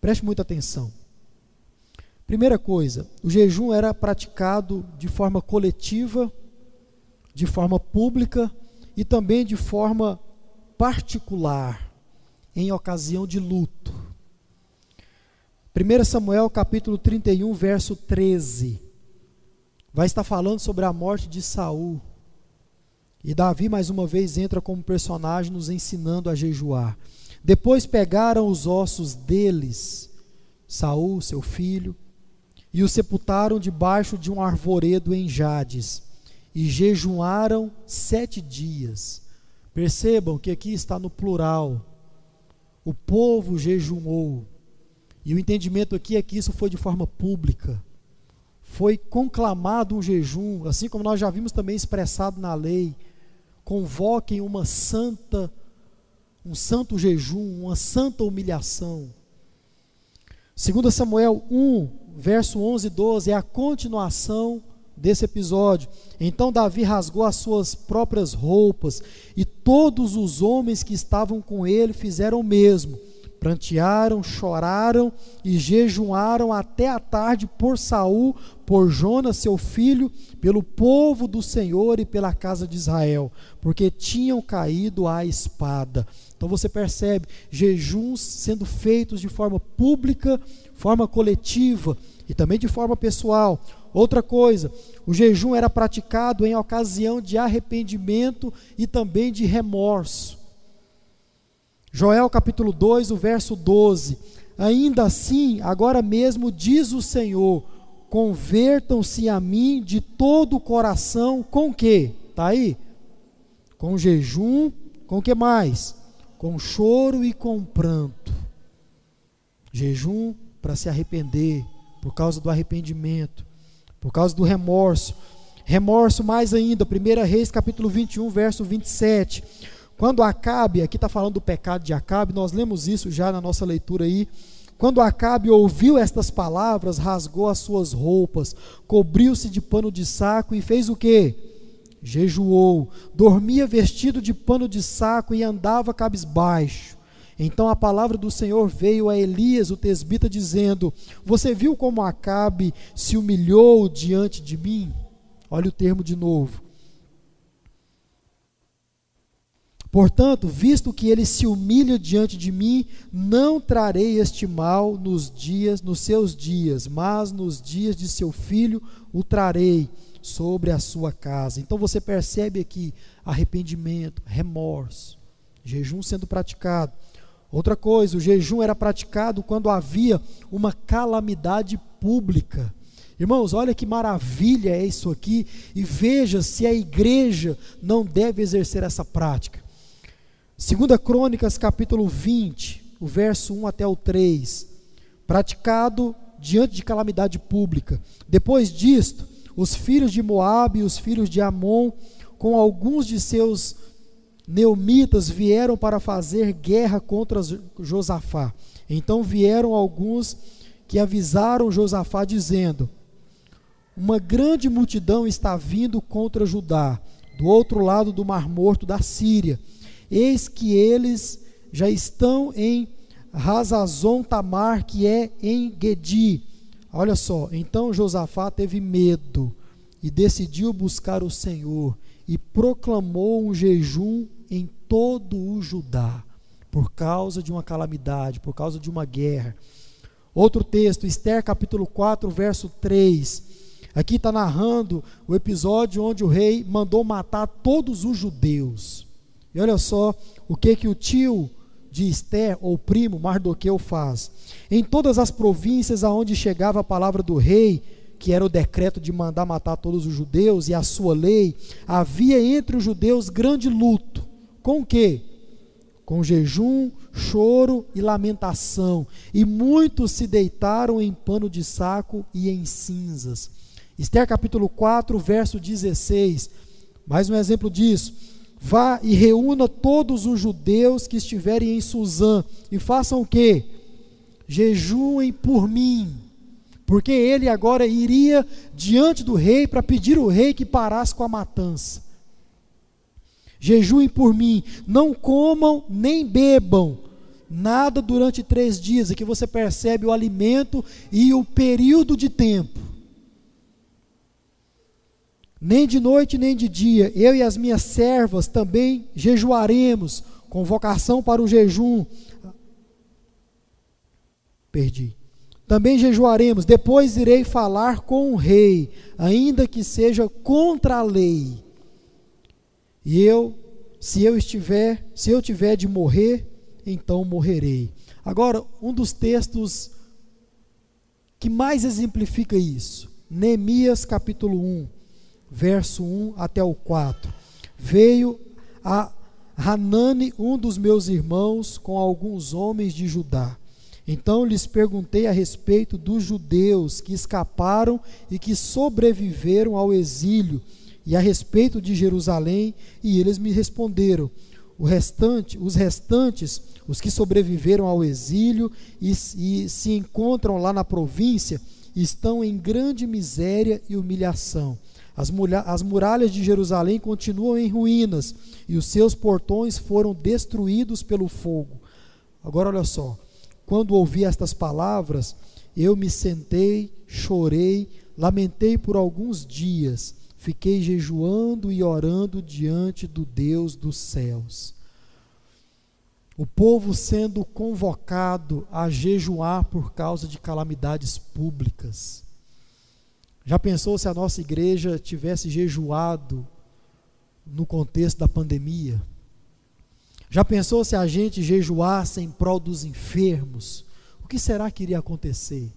Preste muita atenção. Primeira coisa, o jejum era praticado de forma coletiva, de forma pública e também de forma particular, em ocasião de luto. 1 Samuel capítulo 31, verso 13, vai estar falando sobre a morte de Saul. E Davi mais uma vez entra como personagem nos ensinando a jejuar. Depois pegaram os ossos deles, Saul, seu filho, e o sepultaram debaixo de um arvoredo em Jades, e jejuaram sete dias. Percebam que aqui está no plural. O povo jejuou. E o entendimento aqui é que isso foi de forma pública. Foi conclamado um jejum, assim como nós já vimos também expressado na lei. Convoquem uma santa, um santo jejum, uma santa humilhação. 2 Samuel 1, verso 11 e 12 é a continuação desse episódio. Então Davi rasgou as suas próprias roupas, e todos os homens que estavam com ele fizeram o mesmo. Prantearam, choraram e jejuaram até a tarde por Saul, por Jonas, seu filho, pelo povo do Senhor e pela casa de Israel, porque tinham caído à espada. Então você percebe jejuns sendo feitos de forma pública, forma coletiva e também de forma pessoal. Outra coisa, o jejum era praticado em ocasião de arrependimento e também de remorso. Joel capítulo 2, o verso 12. Ainda assim, agora mesmo diz o Senhor: convertam-se a mim de todo o coração, com que? Está aí? Com jejum, com que mais? Com choro e com pranto. Jejum para se arrepender, por causa do arrependimento, por causa do remorso. Remorso mais ainda, 1 Reis capítulo 21, verso 27. Quando Acabe, aqui está falando do pecado de Acabe, nós lemos isso já na nossa leitura aí. Quando Acabe ouviu estas palavras, rasgou as suas roupas, cobriu-se de pano de saco e fez o quê? Jejuou, dormia vestido de pano de saco e andava cabisbaixo. Então a palavra do Senhor veio a Elias, o tesbita, dizendo: Você viu como Acabe se humilhou diante de mim? Olha o termo de novo. Portanto, visto que ele se humilha diante de mim, não trarei este mal nos dias, nos seus dias, mas nos dias de seu filho o trarei sobre a sua casa. Então você percebe aqui arrependimento, remorso, jejum sendo praticado. Outra coisa, o jejum era praticado quando havia uma calamidade pública. Irmãos, olha que maravilha é isso aqui, e veja se a igreja não deve exercer essa prática. Segunda Crônicas, capítulo 20, o verso 1 até o 3. Praticado diante de calamidade pública. Depois disto, os filhos de Moabe e os filhos de Amon, com alguns de seus neumitas, vieram para fazer guerra contra Josafá. Então vieram alguns que avisaram Josafá, dizendo: Uma grande multidão está vindo contra Judá, do outro lado do Mar Morto da Síria Eis que eles já estão em Razazon Tamar, que é em Gedi. Olha só, então Josafá teve medo e decidiu buscar o Senhor e proclamou um jejum em todo o Judá, por causa de uma calamidade, por causa de uma guerra. Outro texto, Esther capítulo 4, verso 3. Aqui está narrando o episódio onde o rei mandou matar todos os judeus. E olha só o que que o tio de Esté, ou primo, Mardoqueu faz. Em todas as províncias aonde chegava a palavra do rei, que era o decreto de mandar matar todos os judeus e a sua lei, havia entre os judeus grande luto. Com o quê? Com jejum, choro e lamentação. E muitos se deitaram em pano de saco e em cinzas. Esther capítulo 4, verso 16. Mais um exemplo disso. Vá e reúna todos os judeus que estiverem em Suzã e façam o quê? Jejuem por mim. Porque ele agora iria diante do rei para pedir o rei que parasse com a matança. Jejuem por mim, não comam nem bebam nada durante três dias, e que você percebe o alimento e o período de tempo. Nem de noite nem de dia, eu e as minhas servas também jejuaremos, convocação para o jejum. Perdi. Também jejuaremos, depois irei falar com o rei, ainda que seja contra a lei. E eu, se eu estiver, se eu tiver de morrer, então morrerei. Agora, um dos textos que mais exemplifica isso, Neemias capítulo 1, verso 1 até o 4. Veio a Hanani, um dos meus irmãos, com alguns homens de Judá. Então lhes perguntei a respeito dos judeus que escaparam e que sobreviveram ao exílio, e a respeito de Jerusalém, e eles me responderam: o restante, os restantes os que sobreviveram ao exílio e, e se encontram lá na província estão em grande miséria e humilhação. As, as muralhas de Jerusalém continuam em ruínas e os seus portões foram destruídos pelo fogo. Agora, olha só. Quando ouvi estas palavras, eu me sentei, chorei, lamentei por alguns dias, fiquei jejuando e orando diante do Deus dos céus o povo sendo convocado a jejuar por causa de calamidades públicas. Já pensou se a nossa igreja tivesse jejuado no contexto da pandemia? Já pensou se a gente jejuasse em prol dos enfermos? O que será que iria acontecer?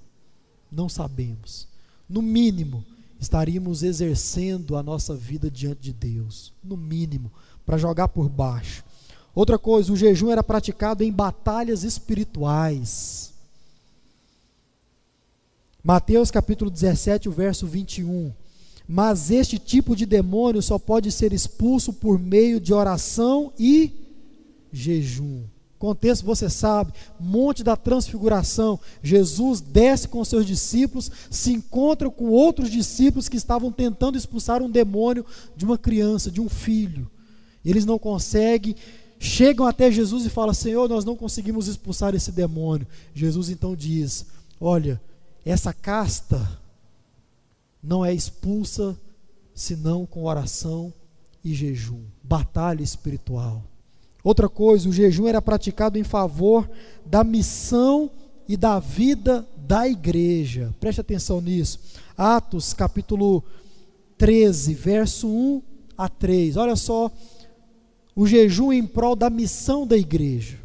Não sabemos. No mínimo, estaríamos exercendo a nossa vida diante de Deus. No mínimo, para jogar por baixo. Outra coisa, o jejum era praticado em batalhas espirituais. Mateus capítulo 17, o verso 21. Mas este tipo de demônio só pode ser expulso por meio de oração e jejum. Contexto, você sabe, monte da transfiguração. Jesus desce com seus discípulos, se encontra com outros discípulos que estavam tentando expulsar um demônio de uma criança, de um filho. Eles não conseguem, chegam até Jesus e falam: Senhor, nós não conseguimos expulsar esse demônio. Jesus então diz: Olha, essa casta não é expulsa senão com oração e jejum, batalha espiritual. Outra coisa, o jejum era praticado em favor da missão e da vida da igreja. Preste atenção nisso. Atos capítulo 13, verso 1 a 3. Olha só o jejum em prol da missão da igreja.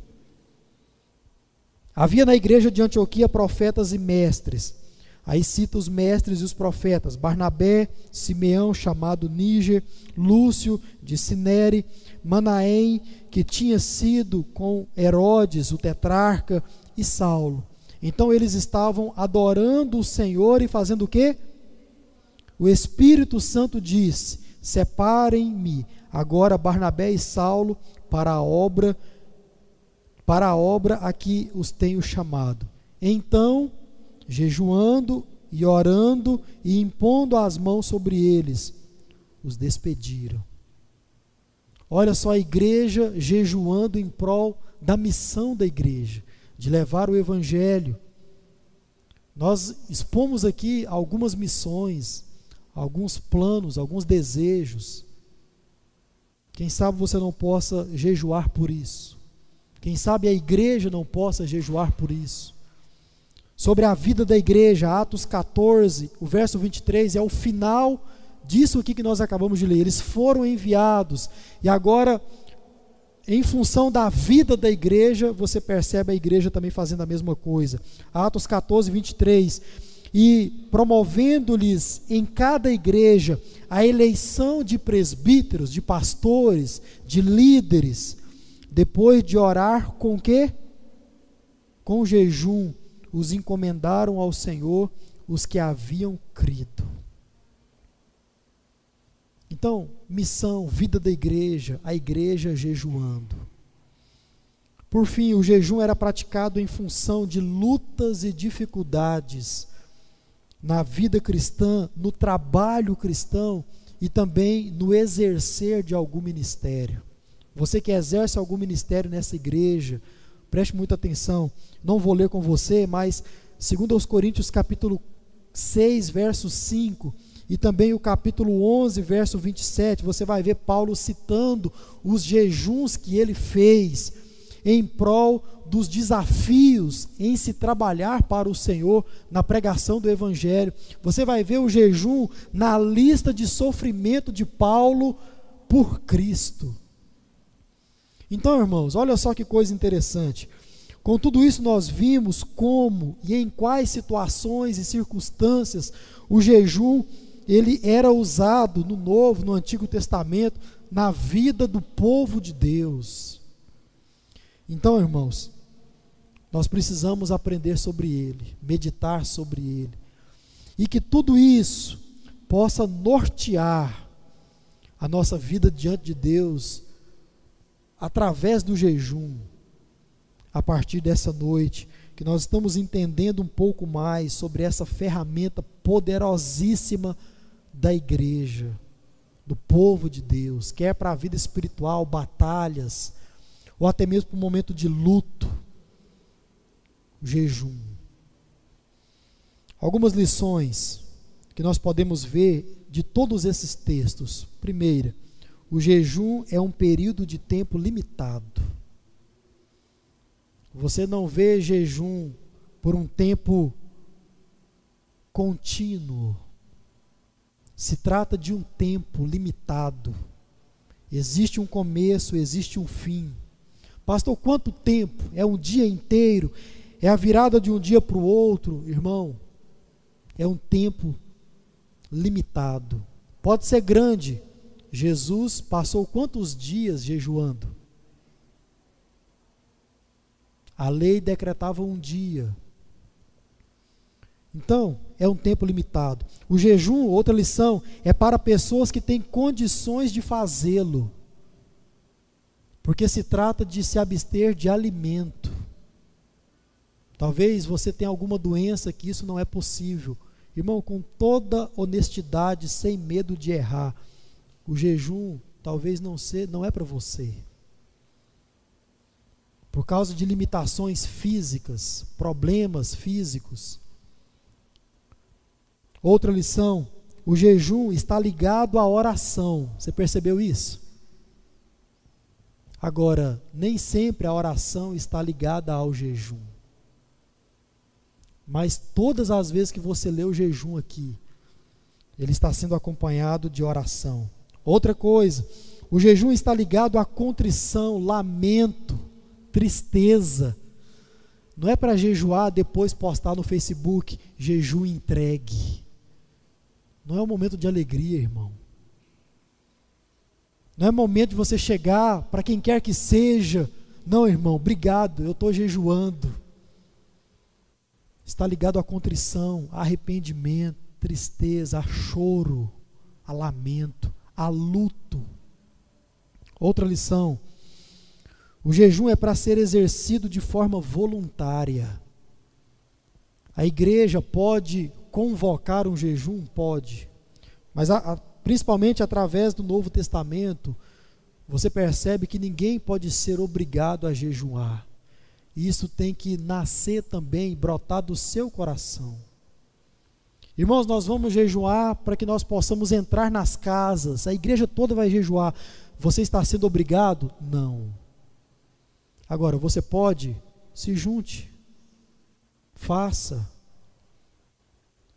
Havia na igreja de Antioquia profetas e mestres. Aí cita os mestres e os profetas: Barnabé, Simeão, chamado Níger, Lúcio de Cinere, Manaém, que tinha sido com Herodes, o tetrarca, e Saulo. Então eles estavam adorando o Senhor e fazendo o quê? O Espírito Santo disse: Separem-me agora Barnabé e Saulo para a obra para a obra a que os tenho chamado. Então, jejuando e orando e impondo as mãos sobre eles, os despediram. Olha só a igreja jejuando em prol da missão da igreja, de levar o evangelho. Nós expomos aqui algumas missões, alguns planos, alguns desejos. Quem sabe você não possa jejuar por isso. Quem sabe a igreja não possa jejuar por isso. Sobre a vida da igreja, Atos 14, o verso 23 é o final disso aqui que nós acabamos de ler. Eles foram enviados e agora, em função da vida da igreja, você percebe a igreja também fazendo a mesma coisa. Atos 14, 23 e promovendo-lhes em cada igreja a eleição de presbíteros, de pastores, de líderes, depois de orar com que? Com jejum, os encomendaram ao Senhor os que haviam crido. Então, missão, vida da igreja, a igreja jejuando. Por fim, o jejum era praticado em função de lutas e dificuldades na vida cristã, no trabalho cristão e também no exercer de algum ministério. Você que exerce algum ministério nessa igreja, preste muita atenção. Não vou ler com você, mas segundo aos Coríntios capítulo 6, verso 5, e também o capítulo 11, verso 27, você vai ver Paulo citando os jejuns que ele fez em prol dos desafios em se trabalhar para o Senhor na pregação do Evangelho. Você vai ver o jejum na lista de sofrimento de Paulo por Cristo. Então, irmãos, olha só que coisa interessante. Com tudo isso, nós vimos como e em quais situações e circunstâncias o jejum ele era usado no Novo, no Antigo Testamento, na vida do povo de Deus. Então, irmãos, nós precisamos aprender sobre ele, meditar sobre ele, e que tudo isso possa nortear a nossa vida diante de Deus através do jejum. A partir dessa noite, que nós estamos entendendo um pouco mais sobre essa ferramenta poderosíssima da igreja, do povo de Deus, quer para a vida espiritual, batalhas, ou até mesmo para um momento de luto, jejum. Algumas lições que nós podemos ver de todos esses textos. Primeira, o jejum é um período de tempo limitado. Você não vê jejum por um tempo contínuo. Se trata de um tempo limitado. Existe um começo, existe um fim. Pastor, quanto tempo? É um dia inteiro? É a virada de um dia para o outro? Irmão, é um tempo limitado. Pode ser grande. Jesus passou quantos dias jejuando? A lei decretava um dia. Então, é um tempo limitado. O jejum, outra lição, é para pessoas que têm condições de fazê-lo. Porque se trata de se abster de alimento. Talvez você tenha alguma doença que isso não é possível. Irmão, com toda honestidade, sem medo de errar, o jejum talvez não, ser, não é para você. Por causa de limitações físicas, problemas físicos, Outra lição: o jejum está ligado à oração. Você percebeu isso? Agora, nem sempre a oração está ligada ao jejum. Mas todas as vezes que você lê o jejum aqui, ele está sendo acompanhado de oração. Outra coisa, o jejum está ligado à contrição, lamento, tristeza. Não é para jejuar depois postar no Facebook, jejum entregue. Não é um momento de alegria, irmão. Não é momento de você chegar para quem quer que seja. Não, irmão, obrigado, eu estou jejuando. Está ligado à contrição, a arrependimento, tristeza, a choro, a lamento, a luto. Outra lição: o jejum é para ser exercido de forma voluntária. A igreja pode convocar um jejum? Pode. Mas a, a, principalmente através do Novo Testamento, você percebe que ninguém pode ser obrigado a jejuar. Isso tem que nascer também, brotar do seu coração. Irmãos, nós vamos jejuar para que nós possamos entrar nas casas, a igreja toda vai jejuar. Você está sendo obrigado? Não. Agora, você pode, se junte, faça,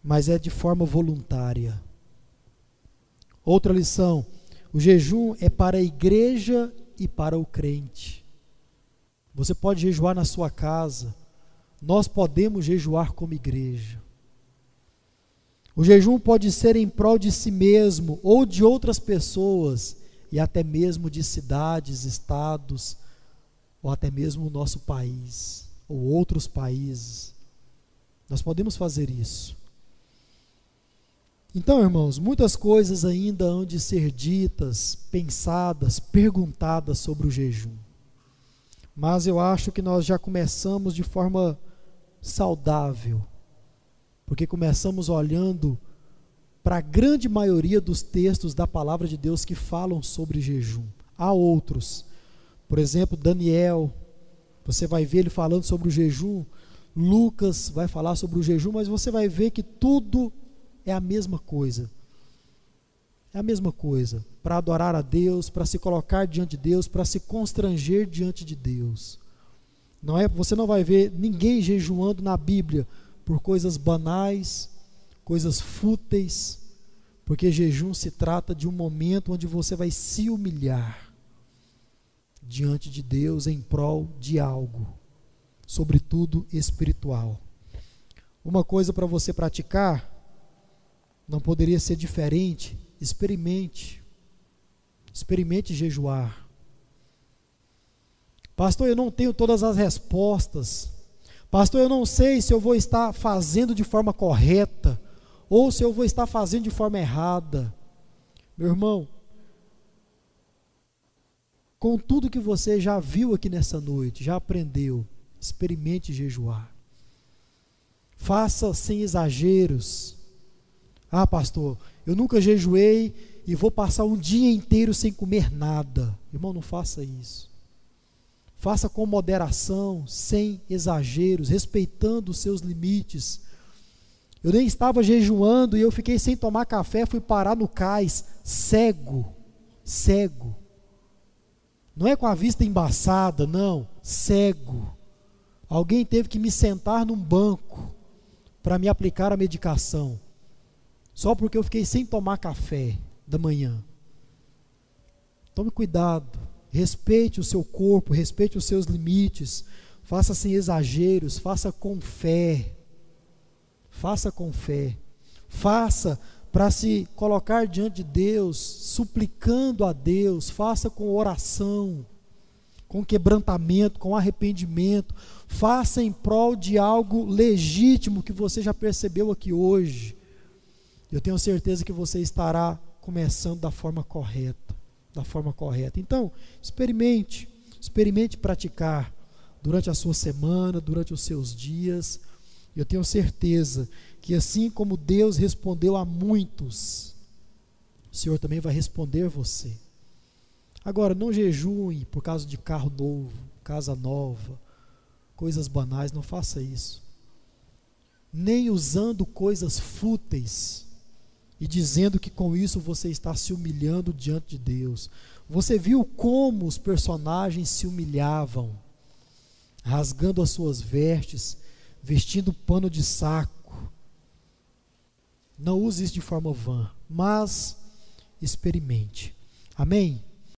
mas é de forma voluntária. Outra lição: o jejum é para a igreja e para o crente. Você pode jejuar na sua casa, nós podemos jejuar como igreja. O jejum pode ser em prol de si mesmo ou de outras pessoas, e até mesmo de cidades, estados, ou até mesmo o nosso país, ou outros países. Nós podemos fazer isso. Então, irmãos, muitas coisas ainda hão de ser ditas, pensadas, perguntadas sobre o jejum. Mas eu acho que nós já começamos de forma saudável, porque começamos olhando para a grande maioria dos textos da palavra de Deus que falam sobre jejum. Há outros, Por exemplo, Daniel, você vai ver ele falando sobre o jejum. Lucas vai falar sobre o jejum, mas você vai ver que tudo é a mesma coisa. É a mesma coisa. Para adorar a Deus, para se colocar diante de Deus, para se constranger diante de Deus. Não é, você não vai ver ninguém jejuando na Bíblia por coisas banais, coisas fúteis, porque jejum se trata de um momento onde você vai se humilhar diante de Deus em prol de algo, sobretudo espiritual. Uma coisa para você praticar não poderia ser diferente. Experimente. Experimente jejuar. Pastor, eu não tenho todas as respostas. Pastor, eu não sei se eu vou estar fazendo de forma correta ou se eu vou estar fazendo de forma errada. Meu irmão, com tudo que você já viu aqui nessa noite, já aprendeu, experimente jejuar. Faça sem exageros. Ah, pastor, eu nunca jejuei e vou passar um dia inteiro sem comer nada. Irmão, não faça isso. Faça com moderação, sem exageros, respeitando os seus limites. Eu nem estava jejuando e eu fiquei sem tomar café, fui parar no cais, cego, cego. Não é com a vista embaçada, não, cego. Alguém teve que me sentar num banco para me aplicar a medicação, só porque eu fiquei sem tomar café da manhã. Tome cuidado, respeite o seu corpo, respeite os seus limites, faça sem exageros, faça com fé. Faça com fé. Faça para se colocar diante de Deus, suplicando a Deus, faça com oração, com quebrantamento, com arrependimento, faça em prol de algo legítimo que você já percebeu aqui hoje. Eu tenho certeza que você estará começando da forma correta, da forma correta. Então, experimente, experimente praticar durante a sua semana, durante os seus dias. Eu tenho certeza que assim como Deus respondeu a muitos, o Senhor também vai responder você. Agora, não jejue por causa de carro novo, casa nova, coisas banais, não faça isso. Nem usando coisas fúteis e dizendo que com isso você está se humilhando diante de Deus. Você viu como os personagens se humilhavam, rasgando as suas vestes, vestindo pano de saco não use isso de forma vã, mas experimente. Amém?